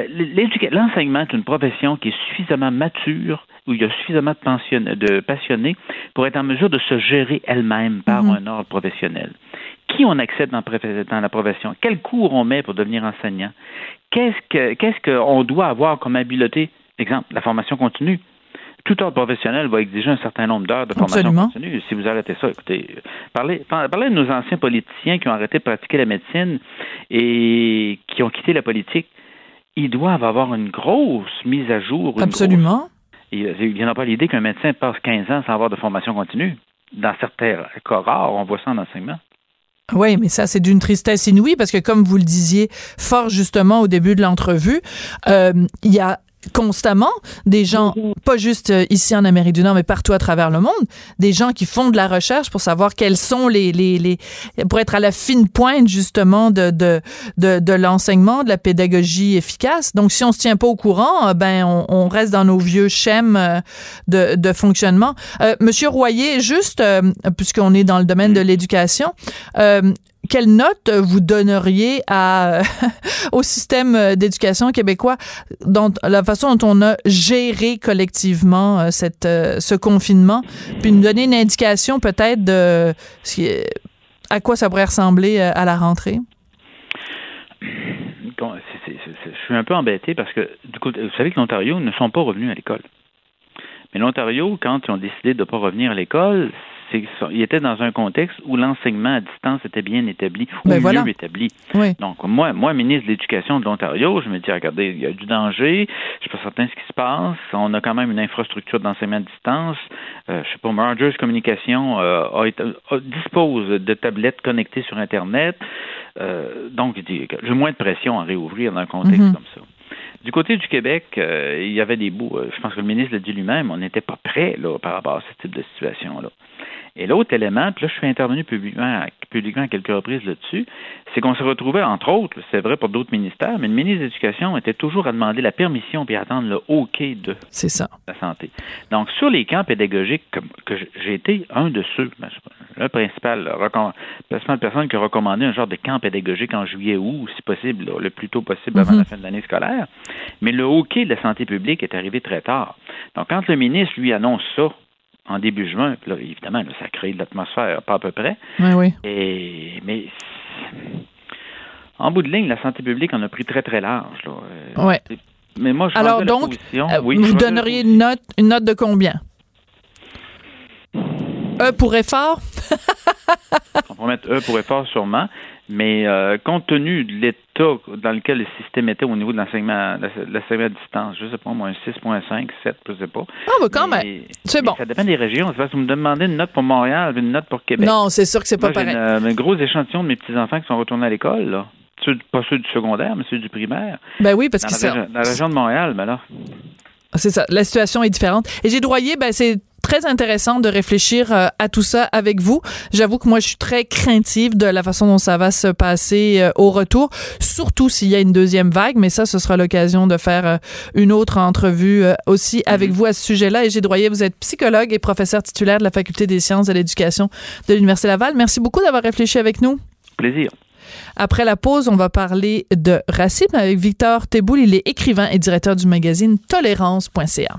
Q: l'enseignement est une profession qui est suffisamment mature, où il y a suffisamment de, passionnés pour être en mesure de se gérer elle-même par
A: Mhm.
Q: un ordre professionnel. Qui on accepte dans, la profession? Quel cours on met pour devenir enseignant? Qu'est-ce que qu'est-ce qu'on doit avoir comme habileté? Exemple, la formation continue. Tout ordre professionnel va exiger un certain nombre d'heures de formation
A: Absolument.
Q: continue. Si vous arrêtez ça, écoutez, parlez, par- parlez de nos anciens politiciens qui ont arrêté de pratiquer la médecine et qui ont quitté la politique ils doivent avoir une grosse mise à jour.
A: Absolument.
Q: Grosse- Il il n'y en a pas l'idée qu'un médecin passe 15 ans sans avoir de formation continue. Dans certains cas rares, on voit ça en enseignement.
A: Oui, mais ça, c'est d'une tristesse inouïe parce que, comme vous le disiez fort justement au début de l'entrevue, euh, il y a constamment des gens, pas juste euh, ici en Amérique du Nord, mais partout à travers le monde, des gens qui font de la recherche pour savoir quels sont les, les, les pour être à la fine pointe justement de, de, de, de l'enseignement, de la pédagogie efficace. Donc, si on se tient pas au courant, euh, ben, on, on reste dans nos vieux schèmes euh, de, de fonctionnement. Euh, Monsieur Royer, juste, euh, puisqu'on est dans le domaine de l'éducation, euh, quelle note vous donneriez au système d'éducation québécois, dans la façon dont on a géré collectivement euh, cette, euh, ce confinement, puis nous donner une indication peut-être de à quoi ça pourrait ressembler euh, à la rentrée?
Q: Je suis un peu embêté parce que, du coup, vous savez que l'Ontario ne sont pas revenus à l'école. Mais l'Ontario, quand ils ont décidé de ne pas revenir à l'école, ils étaient dans un contexte où l'enseignement à distance était bien établi, ou
A: Ben
Q: mieux
A: voilà.
Q: établi.
A: Oui.
Q: Donc, moi, moi, ministre de l'Éducation de l'Ontario, je me dis, regardez, il y a du danger, je suis pas certain de ce qui se passe, on a quand même une infrastructure d'enseignement à distance, euh, je sais pas, Rogers Communication euh, a été- a- dispose de tablettes connectées sur Internet, euh, donc il j'ai moins de pression à réouvrir dans un contexte
A: Mhm.
Q: comme ça. Du côté du Québec, euh, il y avait des bouts, euh, je pense que le ministre l'a dit lui-même, on n'était pas prêt là, par rapport à ce type de situation-là. Et l'autre élément, puis là, je suis intervenu publiquement, publiquement à quelques reprises là-dessus, c'est qu'on se retrouvait, entre autres, c'est vrai pour d'autres ministères, mais le ministre de l'Éducation était toujours à demander la permission puis à attendre le OK de
A: ça.
Q: la santé. Donc, sur les camps pédagogiques, que j'ai été un de ceux, ben, le principal, le principale personne qui a recommandé un genre de camp pédagogique en juillet ou, si possible, là, le plus tôt possible avant
A: Mhm.
Q: la fin de l'année scolaire. Mais le OK de la santé publique est arrivé très tard. Donc, quand le ministre lui annonce ça en début juin, puis là, évidemment, là, ça crée de l'atmosphère, pas à peu près.
A: Oui, oui.
Q: Et, mais en bout de ligne, la santé publique en a pris très, très large. Là. Euh,
A: Ouais.
Q: Mais moi, je
A: Alors
Q: la
A: donc, euh,
Q: oui,
A: vous donneriez une note, une note de combien? E pour effort?
Q: compromettre E pour effort, sûrement. Mais euh, compte tenu de l'état dans lequel le système était au niveau de l'enseignement, l'enseignement à distance, je sais pas, moi, un 6.5, 7, je sais pas.
A: Ah, bah quand même. C'est bon.
Q: Ça dépend des régions. C'est parce que vous me demandez une note pour Montréal, une note pour Québec.
A: Non, c'est sûr que c'est pas pareil.
Q: Une, un gros échantillon de mes petits-enfants qui sont retournés à l'école, là. Ceux- pas ceux du secondaire, mais ceux du primaire.
A: Ben oui, parce que
Q: région, dans la région de Montréal, ben là.
A: C'est ça. La situation est différente. Et j'ai droyé, ben c'est très intéressant de réfléchir euh, à tout ça avec vous. J'avoue que moi, je suis très craintive de la façon dont ça va se passer euh, au retour, surtout s'il y a une deuxième vague. Mais ça, ce sera l'occasion de faire euh, une autre entrevue aussi avec vous à ce sujet-là. Et j'ai vous êtes psychologue et professeur titulaire de la Faculté des sciences de l'éducation de l'Université Laval. Merci beaucoup d'avoir réfléchi avec nous.
Q: Plaisir.
A: Après la pause, on va parler de racisme avec Victor Teboul. Il est écrivain et directeur du magazine tolérance.ca.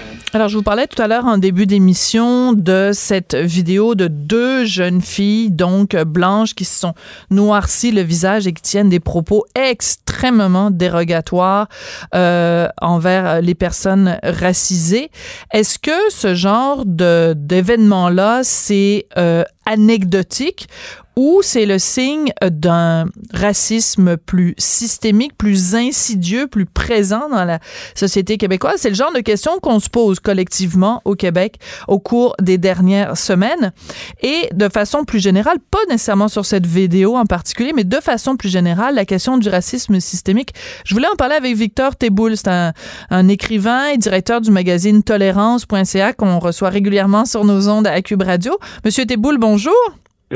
A: Alors, je vous parlais tout à l'heure en début d'émission de cette vidéo de deux jeunes filles, donc blanches, qui se sont noircies le visage et qui tiennent des propos extrêmement dérogatoires euh, envers les personnes racisées. Est-ce que ce genre de d'événement-là, c'est euh, anecdotique ou c'est le signe d'un racisme plus systémique, plus insidieux, plus présent dans la société québécoise? C'est le genre de question qu'on se pose collectivement au Québec au cours des dernières semaines. Et de façon plus générale, pas nécessairement sur cette vidéo en particulier, mais de façon plus générale, la question du racisme systémique. Je voulais en parler avec Victor Teboul. C'est un, écrivain et directeur du magazine tolérance.ca qu'on reçoit régulièrement sur nos ondes à Cube Radio. Monsieur Teboul, bonjour.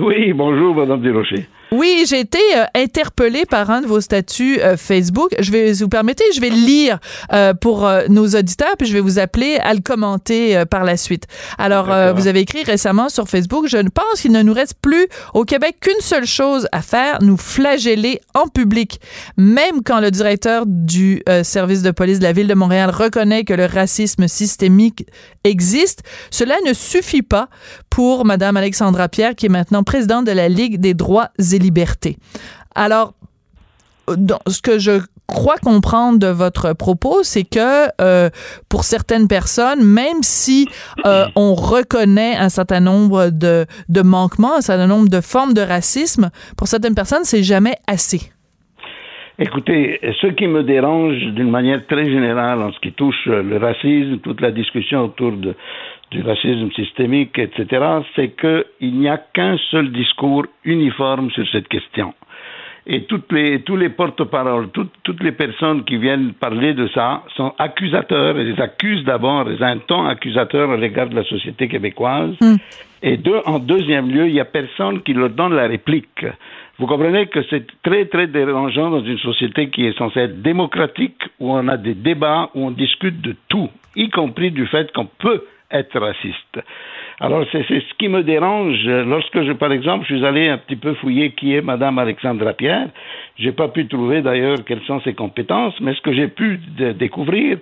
R: Oui, bonjour, Madame Desrochers.
A: Oui, j'ai été euh, interpellée par un de vos statuts euh, Facebook. Je vais, si vous permettez, je vais le lire euh, pour nos auditeurs, puis je vais vous appeler à le commenter par la suite. Alors, vous avez écrit récemment sur Facebook, je ne pense qu'il ne nous reste plus au Québec qu'une seule chose à faire, nous flageller en public. Même quand le directeur du service de police de la ville de Montréal reconnaît que le racisme systémique existe, cela ne suffit pas pour Madame Alexandra Pierre, qui est maintenant présidente de la Ligue des droits et libertés. Alors, dans- ce que je crois comprendre de votre propos, c'est que euh, pour certaines personnes, même si euh, on reconnaît un certain nombre de, de manquements, un certain nombre de formes de racisme, pour certaines personnes, c'est jamais assez.
R: Écoutez, ce qui me dérange d'une manière très générale en ce qui touche le racisme, toute la discussion autour de, du racisme systémique, etc., c'est qu'il n'y a qu'un seul discours uniforme sur cette question. Et toutes les, tous les porte-paroles, toutes, toutes les personnes qui viennent parler de ça sont accusateurs, et les accusent d'abord, ils ont un ton accusateur à l'égard de la société québécoise. Et deux, en deuxième lieu, il n'y a personne qui leur donne la réplique. Vous comprenez que c'est très, très dérangeant dans une société qui est censée être démocratique, où on a des débats, où on discute de tout, y compris du fait qu'on peut être raciste. Alors, c'est ce qui me dérange. Lorsque je, par exemple, je suis allé un petit peu fouiller qui est Madame Alexandra Pierre, j'ai pas pu trouver d'ailleurs quelles sont ses compétences, mais ce que j'ai pu découvrir,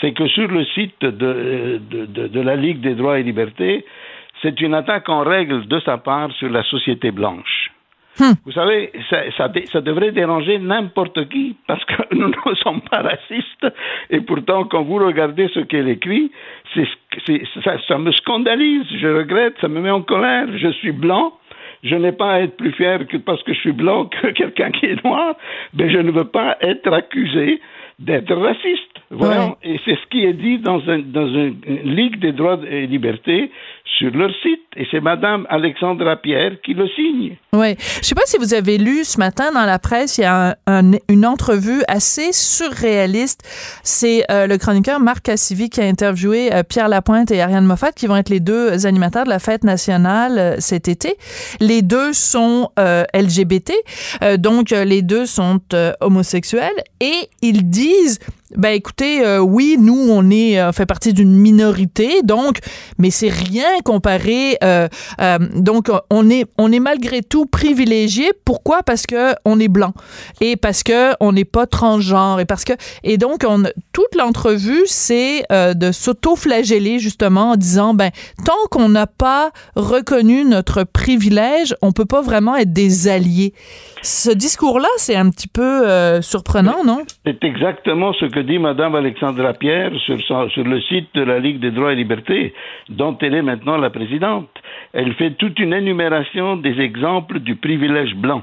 R: c'est que sur le site de, de la Ligue des droits et libertés, c'est une attaque en règle de sa part sur la société blanche. Vous savez, ça, ça, dé- ça devrait déranger n'importe qui parce que nous ne sommes pas racistes. Et pourtant quand vous regardez ce qu'elle écrit, c'est, ça, ça me scandalise, je regrette, ça me met en colère. Je suis blanc, je n'ai pas à être plus fier que parce que je suis blanc que quelqu'un qui est noir, mais je ne veux pas être accusé d'être raciste. Voilà. Et c'est ce qui est dit dans, un, dans une, une Ligue des droits et libertés sur leur site. Et c'est Madame Alexandra Pierre qui le signe.
A: Oui. Je sais pas si vous avez lu ce matin dans la presse, il y a un- un- une entrevue assez surréaliste. C'est euh, le chroniqueur Marc Cassivi qui a interviewé euh, Pierre Lapointe et Ariane Moffat, qui vont être les deux animateurs de la fête nationale euh, cet été. Les deux sont LGBT, donc les deux sont homosexuels, et ils disent ben écoutez, euh, oui, nous on est euh, fait partie d'une minorité, donc, mais c'est rien comparé. euh, donc on est on est malgré tout privilégié. Pourquoi? Parce que on est blanc et parce que on n'est pas transgenre et parce que et donc on toute l'entrevue, c'est euh, de s'auto-flageller justement en disant, ben, tant qu'on n'a pas reconnu notre privilège, on peut pas vraiment être des alliés. Ce discours-là, c'est un petit peu euh, surprenant, non?
R: C'est exactement ce que dit Madame Alexandra Pierre sur, son- sur le site de la Ligue des droits et libertés, dont elle est maintenant la présidente. Elle fait toute une énumération des exemples du privilège blanc.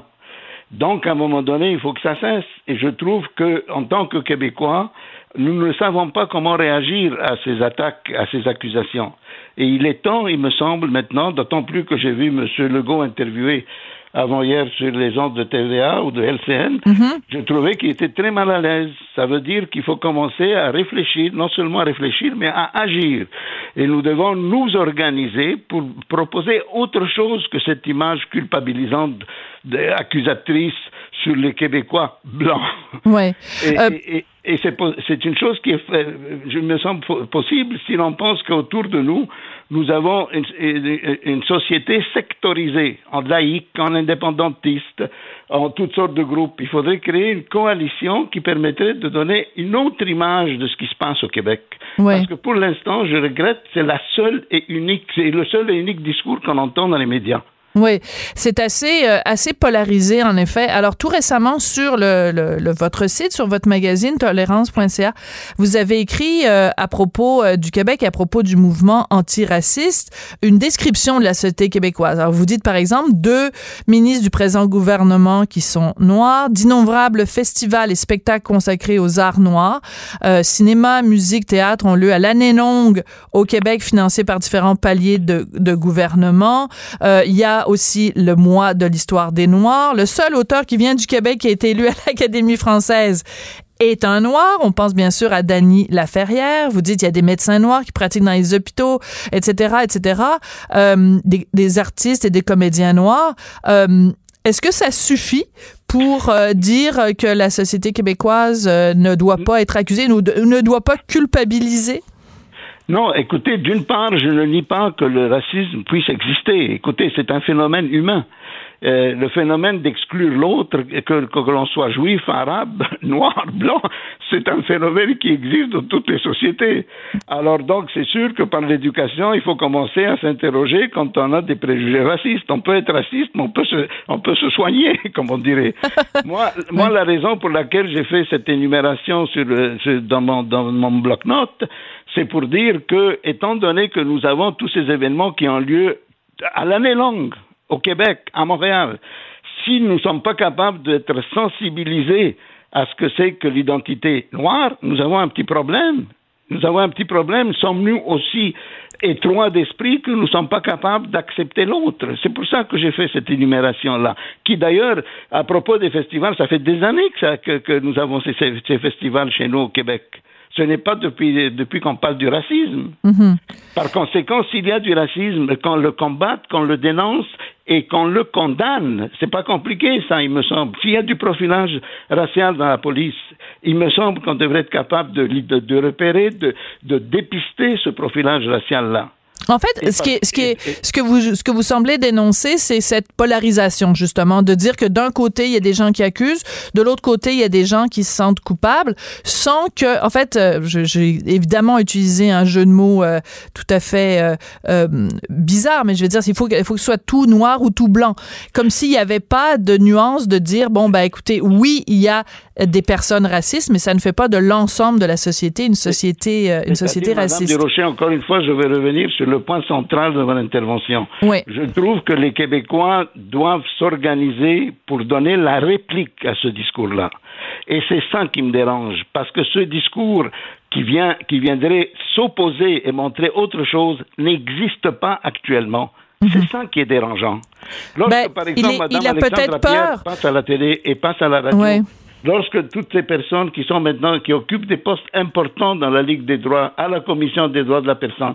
R: Donc, à un moment donné, il faut que ça cesse. Et je trouve que, en tant que Québécois, nous ne savons pas comment réagir à ces attaques, à ces accusations. Et il est temps, il me semble, maintenant, d'autant plus que j'ai vu M. Legault interviewé avant-hier sur les ondes de TVA ou de LCN, je trouvais qu'il était très mal à l'aise. Ça veut dire qu'il faut commencer à réfléchir, non seulement à réfléchir, mais à agir. Et nous devons nous organiser pour proposer autre chose que cette image culpabilisante, accusatrice sur les Québécois blancs.
A: Ouais.
R: Et,
A: Euh,
R: et- et- et c'est une chose qui est, je me semble po- possible si l'on pense qu'autour de nous, nous avons une, une- une société sectorisée, en laïque, en indépendantiste, en toutes sortes de groupes. Il faudrait créer une coalition qui permettrait de donner une autre image de ce qui se passe au Québec.
A: Ouais.
R: Parce que pour l'instant, je regrette, c'est la seule et unique, c'est le seul et unique discours qu'on entend dans les médias.
A: Oui, c'est assez euh, assez polarisé en effet. Alors tout récemment sur le, le- le- votre site, sur votre magazine tolérance.ca, vous avez écrit euh, à propos euh, du Québec, à propos du mouvement antiraciste, une description de la société québécoise. Alors vous dites par exemple deux ministres du présent gouvernement qui sont noirs, d'innombrables festivals et spectacles consacrés aux arts noirs, euh, cinéma, musique, théâtre ont lieu à l'année longue au Québec, financés par différents paliers de, de gouvernement. Euh, Il y a aussi le mois de l'histoire des Noirs. Le seul auteur qui vient du Québec qui a été élu à l'Académie française est un noir. On pense bien sûr à Dany Laferrière. Vous dites il y a des médecins noirs qui pratiquent dans les hôpitaux, etc., etc. Euh, des, artistes et des comédiens noirs. Euh, Est-ce que ça suffit pour euh, dire que la société québécoise ne doit pas être accusée, ne doit pas culpabiliser?
R: Non, écoutez, d'une part, je ne nie pas que le racisme puisse exister. Écoutez, c'est un phénomène humain. Euh, le phénomène d'exclure l'autre, que, que, l'on soit juif, arabe, noir, blanc, c'est un phénomène qui existe dans toutes les sociétés. Alors donc, c'est sûr que par l'éducation, il faut commencer à s'interroger quand on a des préjugés racistes. On peut être raciste, mais on peut se, on peut se soigner, comme on dirait. moi, moi, la raison pour laquelle j'ai fait cette énumération sur, sur- dans mon, dans mon bloc-notes, c'est pour dire que, étant donné que nous avons tous ces événements qui ont lieu à l'année longue, au Québec, à Montréal, si nous ne sommes pas capables d'être sensibilisés à ce que c'est que l'identité noire, nous avons un petit problème. Nous avons un petit problème. Sommes-nous aussi étroits d'esprit que nous ne sommes pas capables d'accepter l'autre? C'est pour ça que j'ai fait cette énumération-là. Qui d'ailleurs, à propos des festivals, ça fait des années que, nous avons ces festivals chez nous au Québec. Ce n'est pas depuis, depuis qu'on parle du racisme. Par conséquent, s'il y a du racisme, qu'on le combatte, qu'on le dénonce et qu'on le condamne, c'est pas compliqué, ça, il me semble. S'il y a du profilage racial dans la police, il me semble qu'on devrait être capable de, de, de repérer, de, de dépister ce profilage racial-là.
A: En fait, ce, qui est, ce, qui est, ce, que vous, ce que vous semblez dénoncer, c'est cette polarisation, justement, de dire que d'un côté, il y a des gens qui accusent, de l'autre côté, il y a des gens qui se sentent coupables, sans que, en fait, euh, j'ai évidemment utilisé un jeu de mots euh, tout à fait euh, euh, bizarre, mais je veux dire, il faut, que- il faut que ce soit tout noir ou tout blanc. Comme s'il n'y avait pas de nuance de dire, bon, ben écoutez, oui, il y a des personnes racistes, mais ça ne fait pas de l'ensemble de la société une société, euh, une société raciste.
R: Madame Desrochers, encore une fois, je vais revenir sur le point central de mon intervention.
A: Oui.
R: Je trouve que les Québécois doivent s'organiser pour donner la réplique à ce discours-là. Et c'est ça qui me dérange, parce que ce discours qui, vient, qui viendrait s'opposer et montrer autre chose n'existe pas actuellement. C'est ça qui est dérangeant. Lorsque, par exemple,
A: Mhm. Ben, il est-
R: Madame
A: il a peut-être
R: Pierre
A: peur.
R: passe à la télé et passe à la radio,
A: Ouais.
R: Lorsque toutes ces personnes qui sont maintenant, qui occupent des postes importants dans la Ligue des droits, à la Commission des droits de la personne,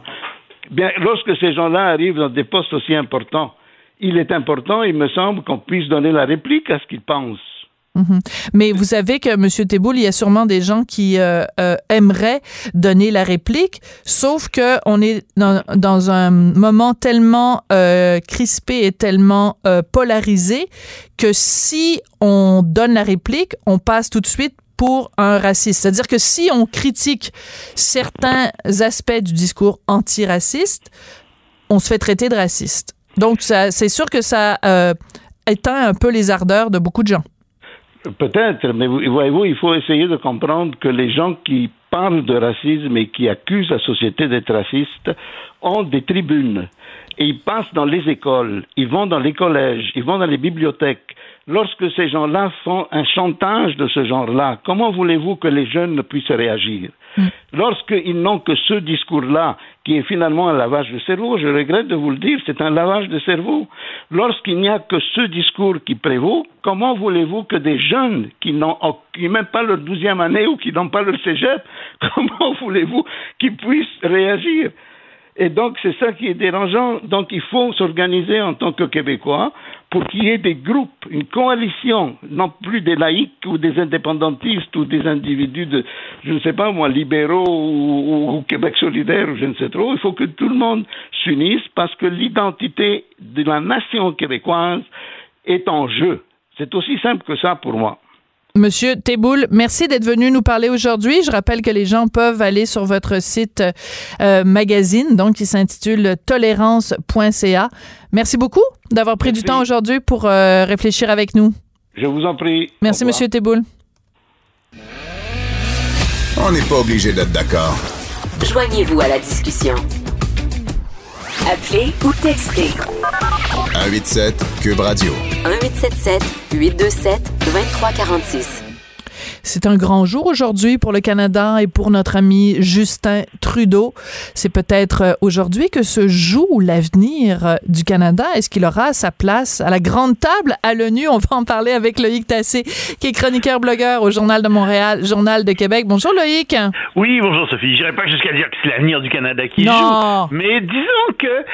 R: bien, lorsque ces gens-là arrivent dans des postes aussi importants, il est important, il me semble, qu'on puisse donner la réplique à ce qu'ils pensent.
A: Mhm. Mais vous savez que M. Teboul, il y a sûrement des gens qui euh, euh, aimeraient donner la réplique, sauf que on est dans, dans un moment tellement euh, crispé et tellement euh, polarisé que si on donne la réplique, on passe tout de suite pour un raciste. C'est-à-dire que si on critique certains aspects du discours antiraciste, on se fait traiter de raciste. Donc, c'est sûr que ça euh, éteint un peu les ardeurs de beaucoup de gens.
R: Peut-être, mais voyez-vous, il faut essayer de comprendre que les gens qui parlent de racisme et qui accusent la société d'être raciste ont des tribunes. Et ils passent dans les écoles, ils vont dans les collèges, ils vont dans les bibliothèques. Lorsque ces gens-là font un chantage de ce genre-là, comment voulez-vous que les jeunes ne puissent réagir? Lorsqu'ils n'ont que ce discours-là, qui est finalement un lavage de cerveau, je regrette de vous le dire, c'est un lavage de cerveau. Lorsqu'il n'y a que ce discours qui prévaut, comment voulez-vous que des jeunes qui n'ont même pas leur douzième année ou qui n'ont pas leur cégep, comment voulez-vous qu'ils puissent réagir? Et donc, c'est ça qui est dérangeant. Donc, il faut s'organiser en tant que Québécois pour qu'il y ait des groupes, une coalition, non plus des laïcs ou des indépendantistes ou des individus de, je ne sais pas moi, libéraux ou, Québec solidaire ou je ne sais trop. Il faut que tout le monde s'unisse parce que l'identité de la nation québécoise est en jeu. C'est aussi simple que ça pour moi.
A: Monsieur Teboul, merci d'être venu nous parler aujourd'hui. Je rappelle que les gens peuvent aller sur votre site euh, magazine, donc qui s'intitule tolérance.ca. Merci beaucoup d'avoir pris du temps aujourd'hui pour euh, réfléchir avec nous.
R: Je vous en prie.
A: Merci, Monsieur Teboul.
O: On n'est pas obligé d'être d'accord.
P: Joignez-vous à la discussion. Appelez ou textez.
O: 187 Cube Radio.
P: 1877 827 2346.
A: C'est un grand jour aujourd'hui pour le Canada et pour notre ami Justin Trudeau. C'est peut-être euh, aujourd'hui que se joue l'avenir euh, du Canada. Est-ce qu'il aura sa place à la grande table à l'ONU? On va en parler avec Loïc Tassé, qui est chroniqueur blogueur au Journal de Montréal, Journal de Québec. Bonjour Loïc.
S: Oui, bonjour Sophie. Je n'irai pas jusqu'à dire que c'est l'avenir du Canada qui
A: non.
S: joue. Mais disons que,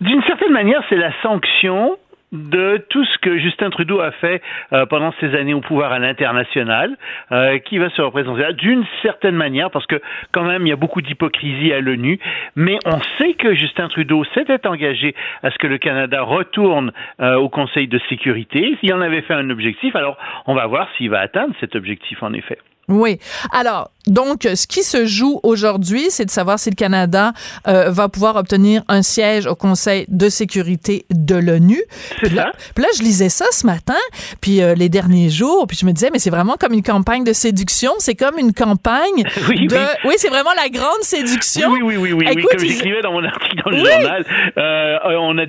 S: d'une certaine manière, c'est la sanction de tout ce que Justin Trudeau a fait euh, pendant ses années au pouvoir à l'international, euh, qui va se représenter d'une certaine manière, parce que quand même il y a beaucoup d'hypocrisie à l'ONU, mais on sait que Justin Trudeau s'était engagé à ce que le Canada retourne euh, au Conseil de sécurité. S'il en avait fait un objectif, alors on va voir s'il va atteindre cet objectif en effet.
A: Oui. Alors, donc, ce qui se joue aujourd'hui, c'est de savoir si le Canada euh, va pouvoir obtenir un siège au Conseil de sécurité de l'ONU.
S: C'est ça.
A: Puis là, je lisais ça ce matin, puis euh, les derniers jours, puis je me disais, mais c'est vraiment comme une campagne de séduction. C'est comme une campagne
S: oui,
A: de...
S: Oui.
A: oui c'est vraiment la grande séduction.
S: Oui, oui, oui, oui.
A: Écoute,
S: comme j'écrivais dans mon article dans le journal, euh, on a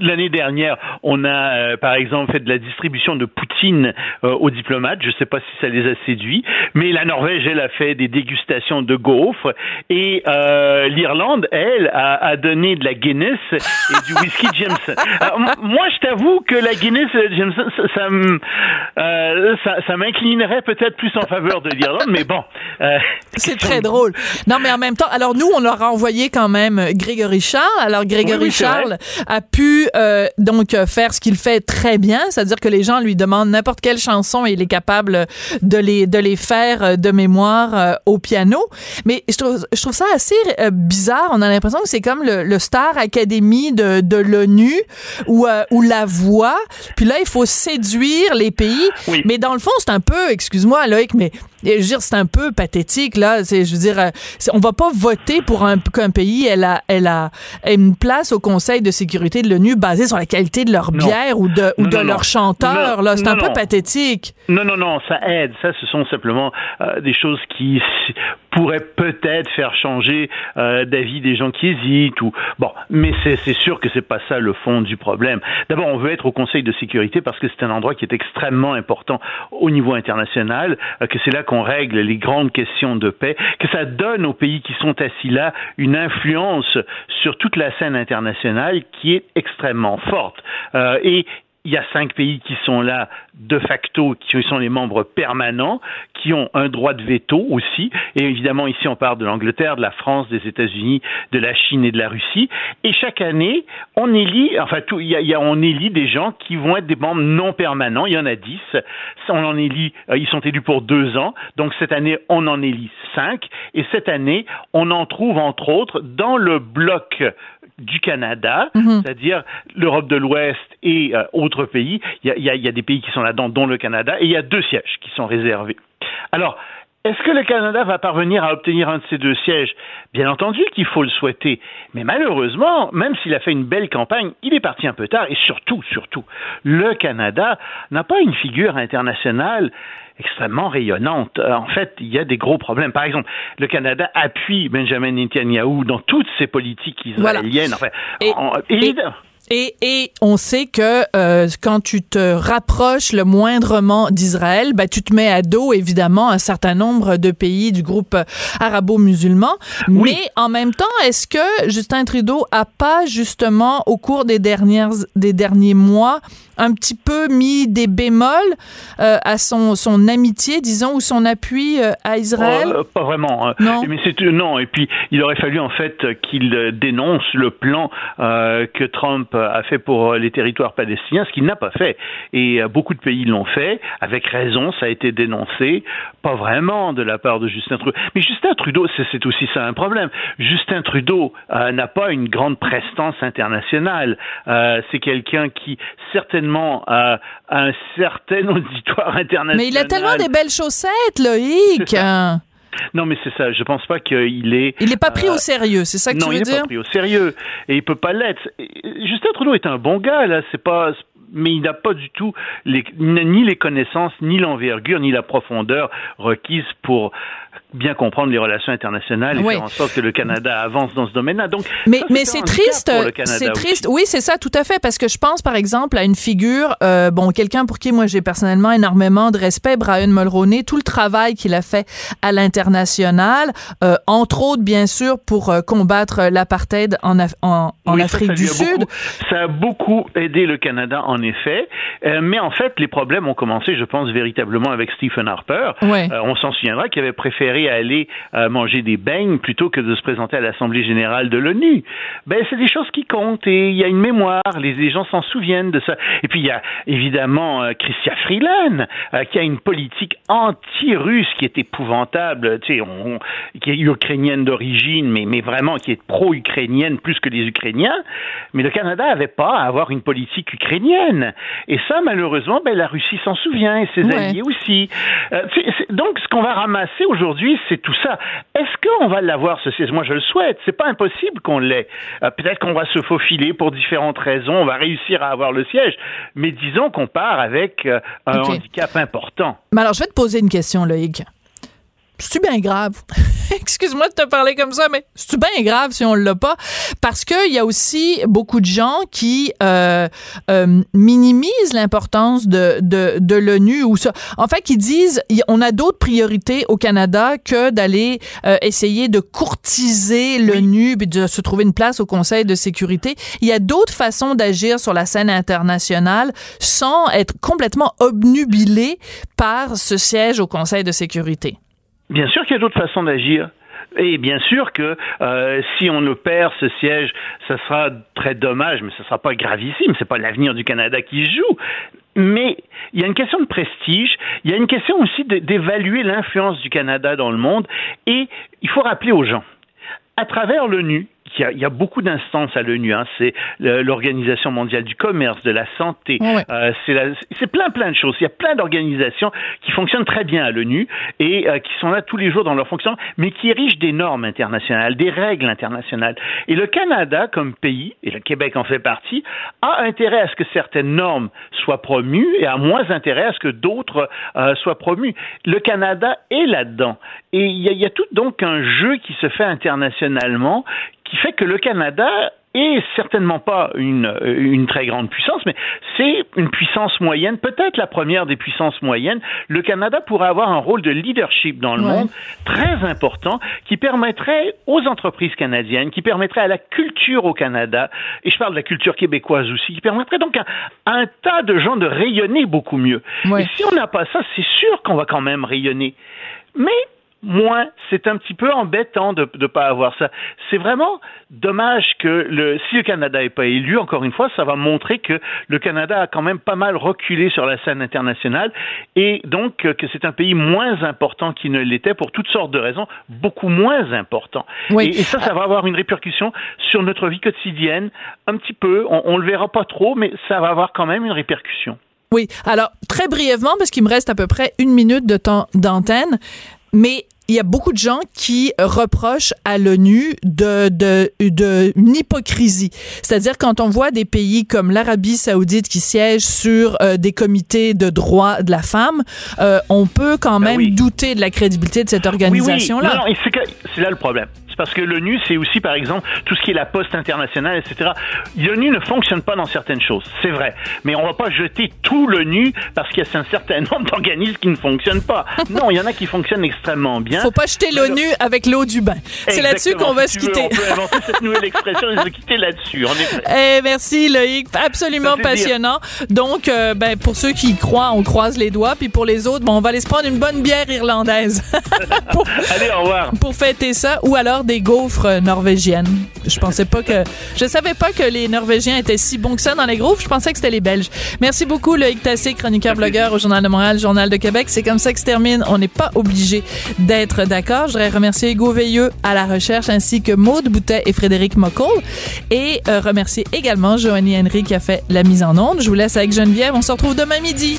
S: l'année dernière, on a, par exemple, fait de la distribution de Poutine aux diplomates. Je ne sais pas si ça les a séduits, mais la Norvège, elle a fait des dégustations de gaufres et euh, l'Irlande, elle, a, a, donné de la Guinness et du whisky Jameson. Alors, moi, je t'avoue que la Guinness Jameson, ça, ça, euh, ça, ça m'inclinerait peut-être plus en faveur de l'Irlande, mais bon. Euh,
A: C'est très drôle. Non, mais en même temps, alors nous, on leur a envoyé quand même Grégory Charles. Alors Grégory
S: oui, oui,
A: Charles a pu euh, donc faire ce qu'il fait très bien, c'est-à-dire que les gens lui demandent n'importe quelle chanson et il est capable de les de les faire de mémoire euh, au piano. Mais je trouve, je trouve ça assez euh, bizarre. On a l'impression que c'est comme le, le, Star Academy de, de l'ONU ou euh, la voix. Puis là, il faut séduire les pays.
S: Oui.
A: Mais dans le fond, c'est un peu, excuse-moi Loïc, mais je veux dire, c'est un peu pathétique là. Je veux dire, euh, on va pas voter pour un qu'un pays elle a, elle a une place au Conseil de sécurité de l'ONU basée sur la qualité de leur
S: Non.
A: bière ou de ou
S: Non,
A: de
S: non,
A: leur chanteur. Là, c'est un peu pathétique.
S: Non, non, non, ça aide. Ça, ce sont simplement euh, des choses qui pourraient peut-être faire changer euh, d'avis des gens qui hésitent. Ou bon, mais c'est sûr que c'est pas ça le fond du problème. D'abord, on veut être au Conseil de sécurité parce que c'est un endroit qui est extrêmement important au niveau international, euh, que c'est là qu'on règle les grandes questions de paix, que ça donne aux pays qui sont assis là une influence sur toute la scène internationale qui est extrêmement forte. Et il y a cinq pays qui sont là de facto, qui sont les membres permanents, qui ont un droit de veto aussi. Et évidemment, ici, on parle de l'Angleterre, de la France, des États-Unis, de la Chine et de la Russie. Et chaque année, on élit, enfin, tout, y a, y a- on élit des gens qui vont être des membres non permanents. Il y en a dix. On en élit, euh, ils sont élus pour deux ans. Donc cette année, on en élit cinq. Et cette année, on en trouve entre autres dans le bloc du Canada,
A: Mhm.
S: c'est-à-dire l'Europe de l'Ouest et euh, autres pays. Il y, a, y a des pays qui sont là-dedans, dont le Canada, et il y a deux sièges qui sont réservés. Alors, est-ce que le Canada va parvenir à obtenir un de ces deux sièges? Bien entendu qu'il faut le souhaiter, mais malheureusement, même s'il a fait une belle campagne, il est parti un peu tard et surtout, surtout, le Canada n'a pas une figure internationale extrêmement rayonnante. En fait, il y a des gros problèmes. Par exemple, le Canada appuie Benjamin Netanyahu dans toutes ses politiques israéliennes. Enfin,
A: et on sait que euh, quand tu te rapproches le moindrement d'Israël, ben, tu te mets à dos, évidemment, un certain nombre de pays du groupe arabo-musulman. Mais en même temps, est-ce que Justin Trudeau a pas, justement, au cours des, dernières, des derniers mois, un petit peu mis des bémols euh, à son, son amitié, disons, ou son appui euh, à Israël?
S: Oh, euh, pas vraiment. hein.
A: Non.
S: Mais c'est non. Et puis il aurait fallu en fait qu'il dénonce le plan euh, que Trump a fait pour les territoires palestiniens, ce qu'il n'a pas fait. Et beaucoup de pays l'ont fait, avec raison. Ça a été dénoncé. Pas vraiment de la part de Justin Trudeau. Mais Justin Trudeau, c'est aussi ça un problème. Justin Trudeau n'a pas une grande prestance internationale. C'est quelqu'un qui certainement a un certain auditoire international.
A: Mais il a tellement des belles chaussettes, Loïc! Hein.
S: Non, mais c'est ça. Je pense pas qu'il est.
A: Il n'est pas pris
S: euh,
A: au sérieux, c'est ça que
S: non,
A: tu veux
S: il n'est
A: dire?
S: pas pris au sérieux et il peut pas l'être. Justin Trudeau est un bon gars là. C'est pas. Mais il n'a pas du tout les, ni les connaissances, ni l'envergure, ni la profondeur requise pour bien comprendre les relations internationales et
A: Oui.
S: faire en sorte que le Canada avance dans ce domaine-là. Donc,
A: Mais, mais
S: c'est
A: triste, c'est
S: aussi.
A: triste. Oui, c'est ça, tout à fait, parce que je pense, par exemple, à une figure, euh, bon, quelqu'un pour qui moi j'ai personnellement énormément de respect, Brian Mulroney, tout le travail qu'il a fait à l'international, euh, entre autres, bien sûr, pour euh, combattre l'apartheid en, Af- en, en
S: Oui, ça,
A: Afrique
S: ça
A: du Sud.
S: beaucoup- ça a beaucoup aidé le Canada, en effet. Mais en fait, les problèmes ont commencé, je pense, véritablement avec Stephen Harper. On s'en souviendra qu'il avait préféré aller euh, manger des beignes plutôt que de se présenter à l'Assemblée générale de l'ONU. Ben, c'est des choses qui comptent et il y a une mémoire. Les, les gens s'en souviennent de ça. Et puis, il y a évidemment euh, Chrystia Freeland, euh, qui a une politique anti-russe qui est épouvantable, tu sais, on- qui est ukrainienne d'origine, mais, mais vraiment qui est pro-ukrainienne plus que les Ukrainiens. Mais le Canada n'avait pas à avoir une politique ukrainienne. Et ça, malheureusement, ben, la Russie s'en souvient et ses
A: Ouais.
S: alliés aussi. Euh, donc, ce qu'on va ramasser aujourd'hui, c'est tout ça. Est-ce qu'on va l'avoir, ce siège? Moi, je le souhaite. C'est pas impossible qu'on l'ait. Euh, Peut-être qu'on va se faufiler pour différentes raisons. On va réussir à avoir le siège. Mais disons qu'on part avec euh, un handicap important.
A: Mais alors, je vais te poser une question, Loïc. C'est bien grave? Excuse-moi de te parler comme ça, mais c'est bien grave si on l'a pas, parce qu'il y a aussi beaucoup de gens qui euh, euh, minimisent l'importance de, de, de l'ONU ou ça. En fait, qui disent on a d'autres priorités au Canada que d'aller euh, essayer de courtiser l'ONU puis de se trouver une place au Conseil de sécurité. Il y a d'autres façons d'agir sur la scène internationale sans être complètement obnubilé par ce siège au Conseil de sécurité.
S: Bien sûr qu'il y a d'autres façons d'agir. Et bien sûr que euh, si on ne perd ce siège, ça sera très dommage, mais ce ne sera pas gravissime. C'est pas l'avenir du Canada qui joue. Mais il y a une question de prestige. Il y a une question aussi d'évaluer l'influence du Canada dans le monde. Et il faut rappeler aux gens, à travers l'ONU, il y a, il y a beaucoup d'instances à l'ONU. Hein. C'est l'Organisation mondiale du commerce, de la santé. Euh, c'est plein, plein de choses. Il y a plein d'organisations qui fonctionnent très bien à l'ONU et euh, qui sont là tous les jours dans leur fonction, mais qui érigent des normes internationales, des règles internationales. Et le Canada, comme pays, et le Québec en fait partie, a intérêt à ce que certaines normes soient promues et a moins intérêt à ce que d'autres euh, soient promues. Le Canada est là-dedans. Et il y, a- il y a tout donc un jeu qui se fait internationalement qui fait que le Canada est certainement pas une, euh, une très grande puissance, mais c'est une puissance moyenne, peut-être la première des puissances moyennes. Le Canada pourrait avoir un rôle de leadership dans le
A: Ouais.
S: monde très important qui permettrait aux entreprises canadiennes, qui permettrait à la culture au Canada, et je parle de la culture québécoise aussi, qui permettrait donc à, à un tas de gens de rayonner beaucoup mieux.
A: Ouais.
S: Et si on n'a pas ça, c'est sûr qu'on va quand même rayonner. Mais moins, c'est un petit peu embêtant de ne pas avoir ça. C'est vraiment dommage que le, si le Canada n'est pas élu, encore une fois, ça va montrer que le Canada a quand même pas mal reculé sur la scène internationale et donc euh, que c'est un pays moins important qu'il ne l'était pour toutes sortes de raisons, beaucoup moins important.
A: Oui.
S: Et, et ça, ça va avoir une répercussion sur notre vie quotidienne, un petit peu, on, on le verra pas trop, mais ça va avoir quand même une répercussion.
A: Oui, alors très brièvement, parce qu'il me reste à peu près une minute de temps d'antenne, mais il y a beaucoup de gens qui reprochent à l'ONU de, de, de une hypocrisie. C'est-à-dire quand on voit des pays comme l'Arabie saoudite qui siègent sur euh, des comités de droits de la femme, euh, on peut quand
S: Ben
A: même douter de la crédibilité de cette organisation-là.
S: Oui, oui. Non, non, c'est là le problème. Parce que l'ONU, c'est aussi, par exemple, tout ce qui est la poste internationale, etc. L'ONU ne fonctionne pas dans certaines choses, c'est vrai. Mais on va pas jeter tout l'ONU parce qu'il y a un certain nombre d'organismes qui ne fonctionnent pas. Non, il y en a qui fonctionnent extrêmement bien.
A: Faut pas jeter l'ONU avec l'eau du bain. C'est là-dessus qu'on va
S: Si
A: se
S: veux,
A: quitter.
S: on peut inventer cette nouvelle expression et se quitter là-dessus.
A: Eh, merci Loïc, absolument passionnant. Donc, euh, ben, pour ceux qui y croient, on croise les doigts, puis pour les autres, bon, on va aller se prendre une bonne bière irlandaise
S: Allez, au revoir.
A: pour fêter ça, ou alors des gaufres euh, norvégiennes. Je pensais pas que, je savais pas que les Norvégiens étaient si bons que ça dans les gaufres. Je pensais que c'était les Belges. Merci beaucoup Loïc Tassé, chroniqueur blogueur au Journal de Montréal, Journal de Québec. C'est comme ça que se termine. On n'est pas obligé d'être d'accord. Je voudrais remercier Hugo Veilleux à la recherche ainsi que Maude Boutet et Frédéric Moccol et euh, remercier également Joanie Henry qui a fait la mise en onde. Je vous laisse avec Geneviève. On se retrouve demain midi.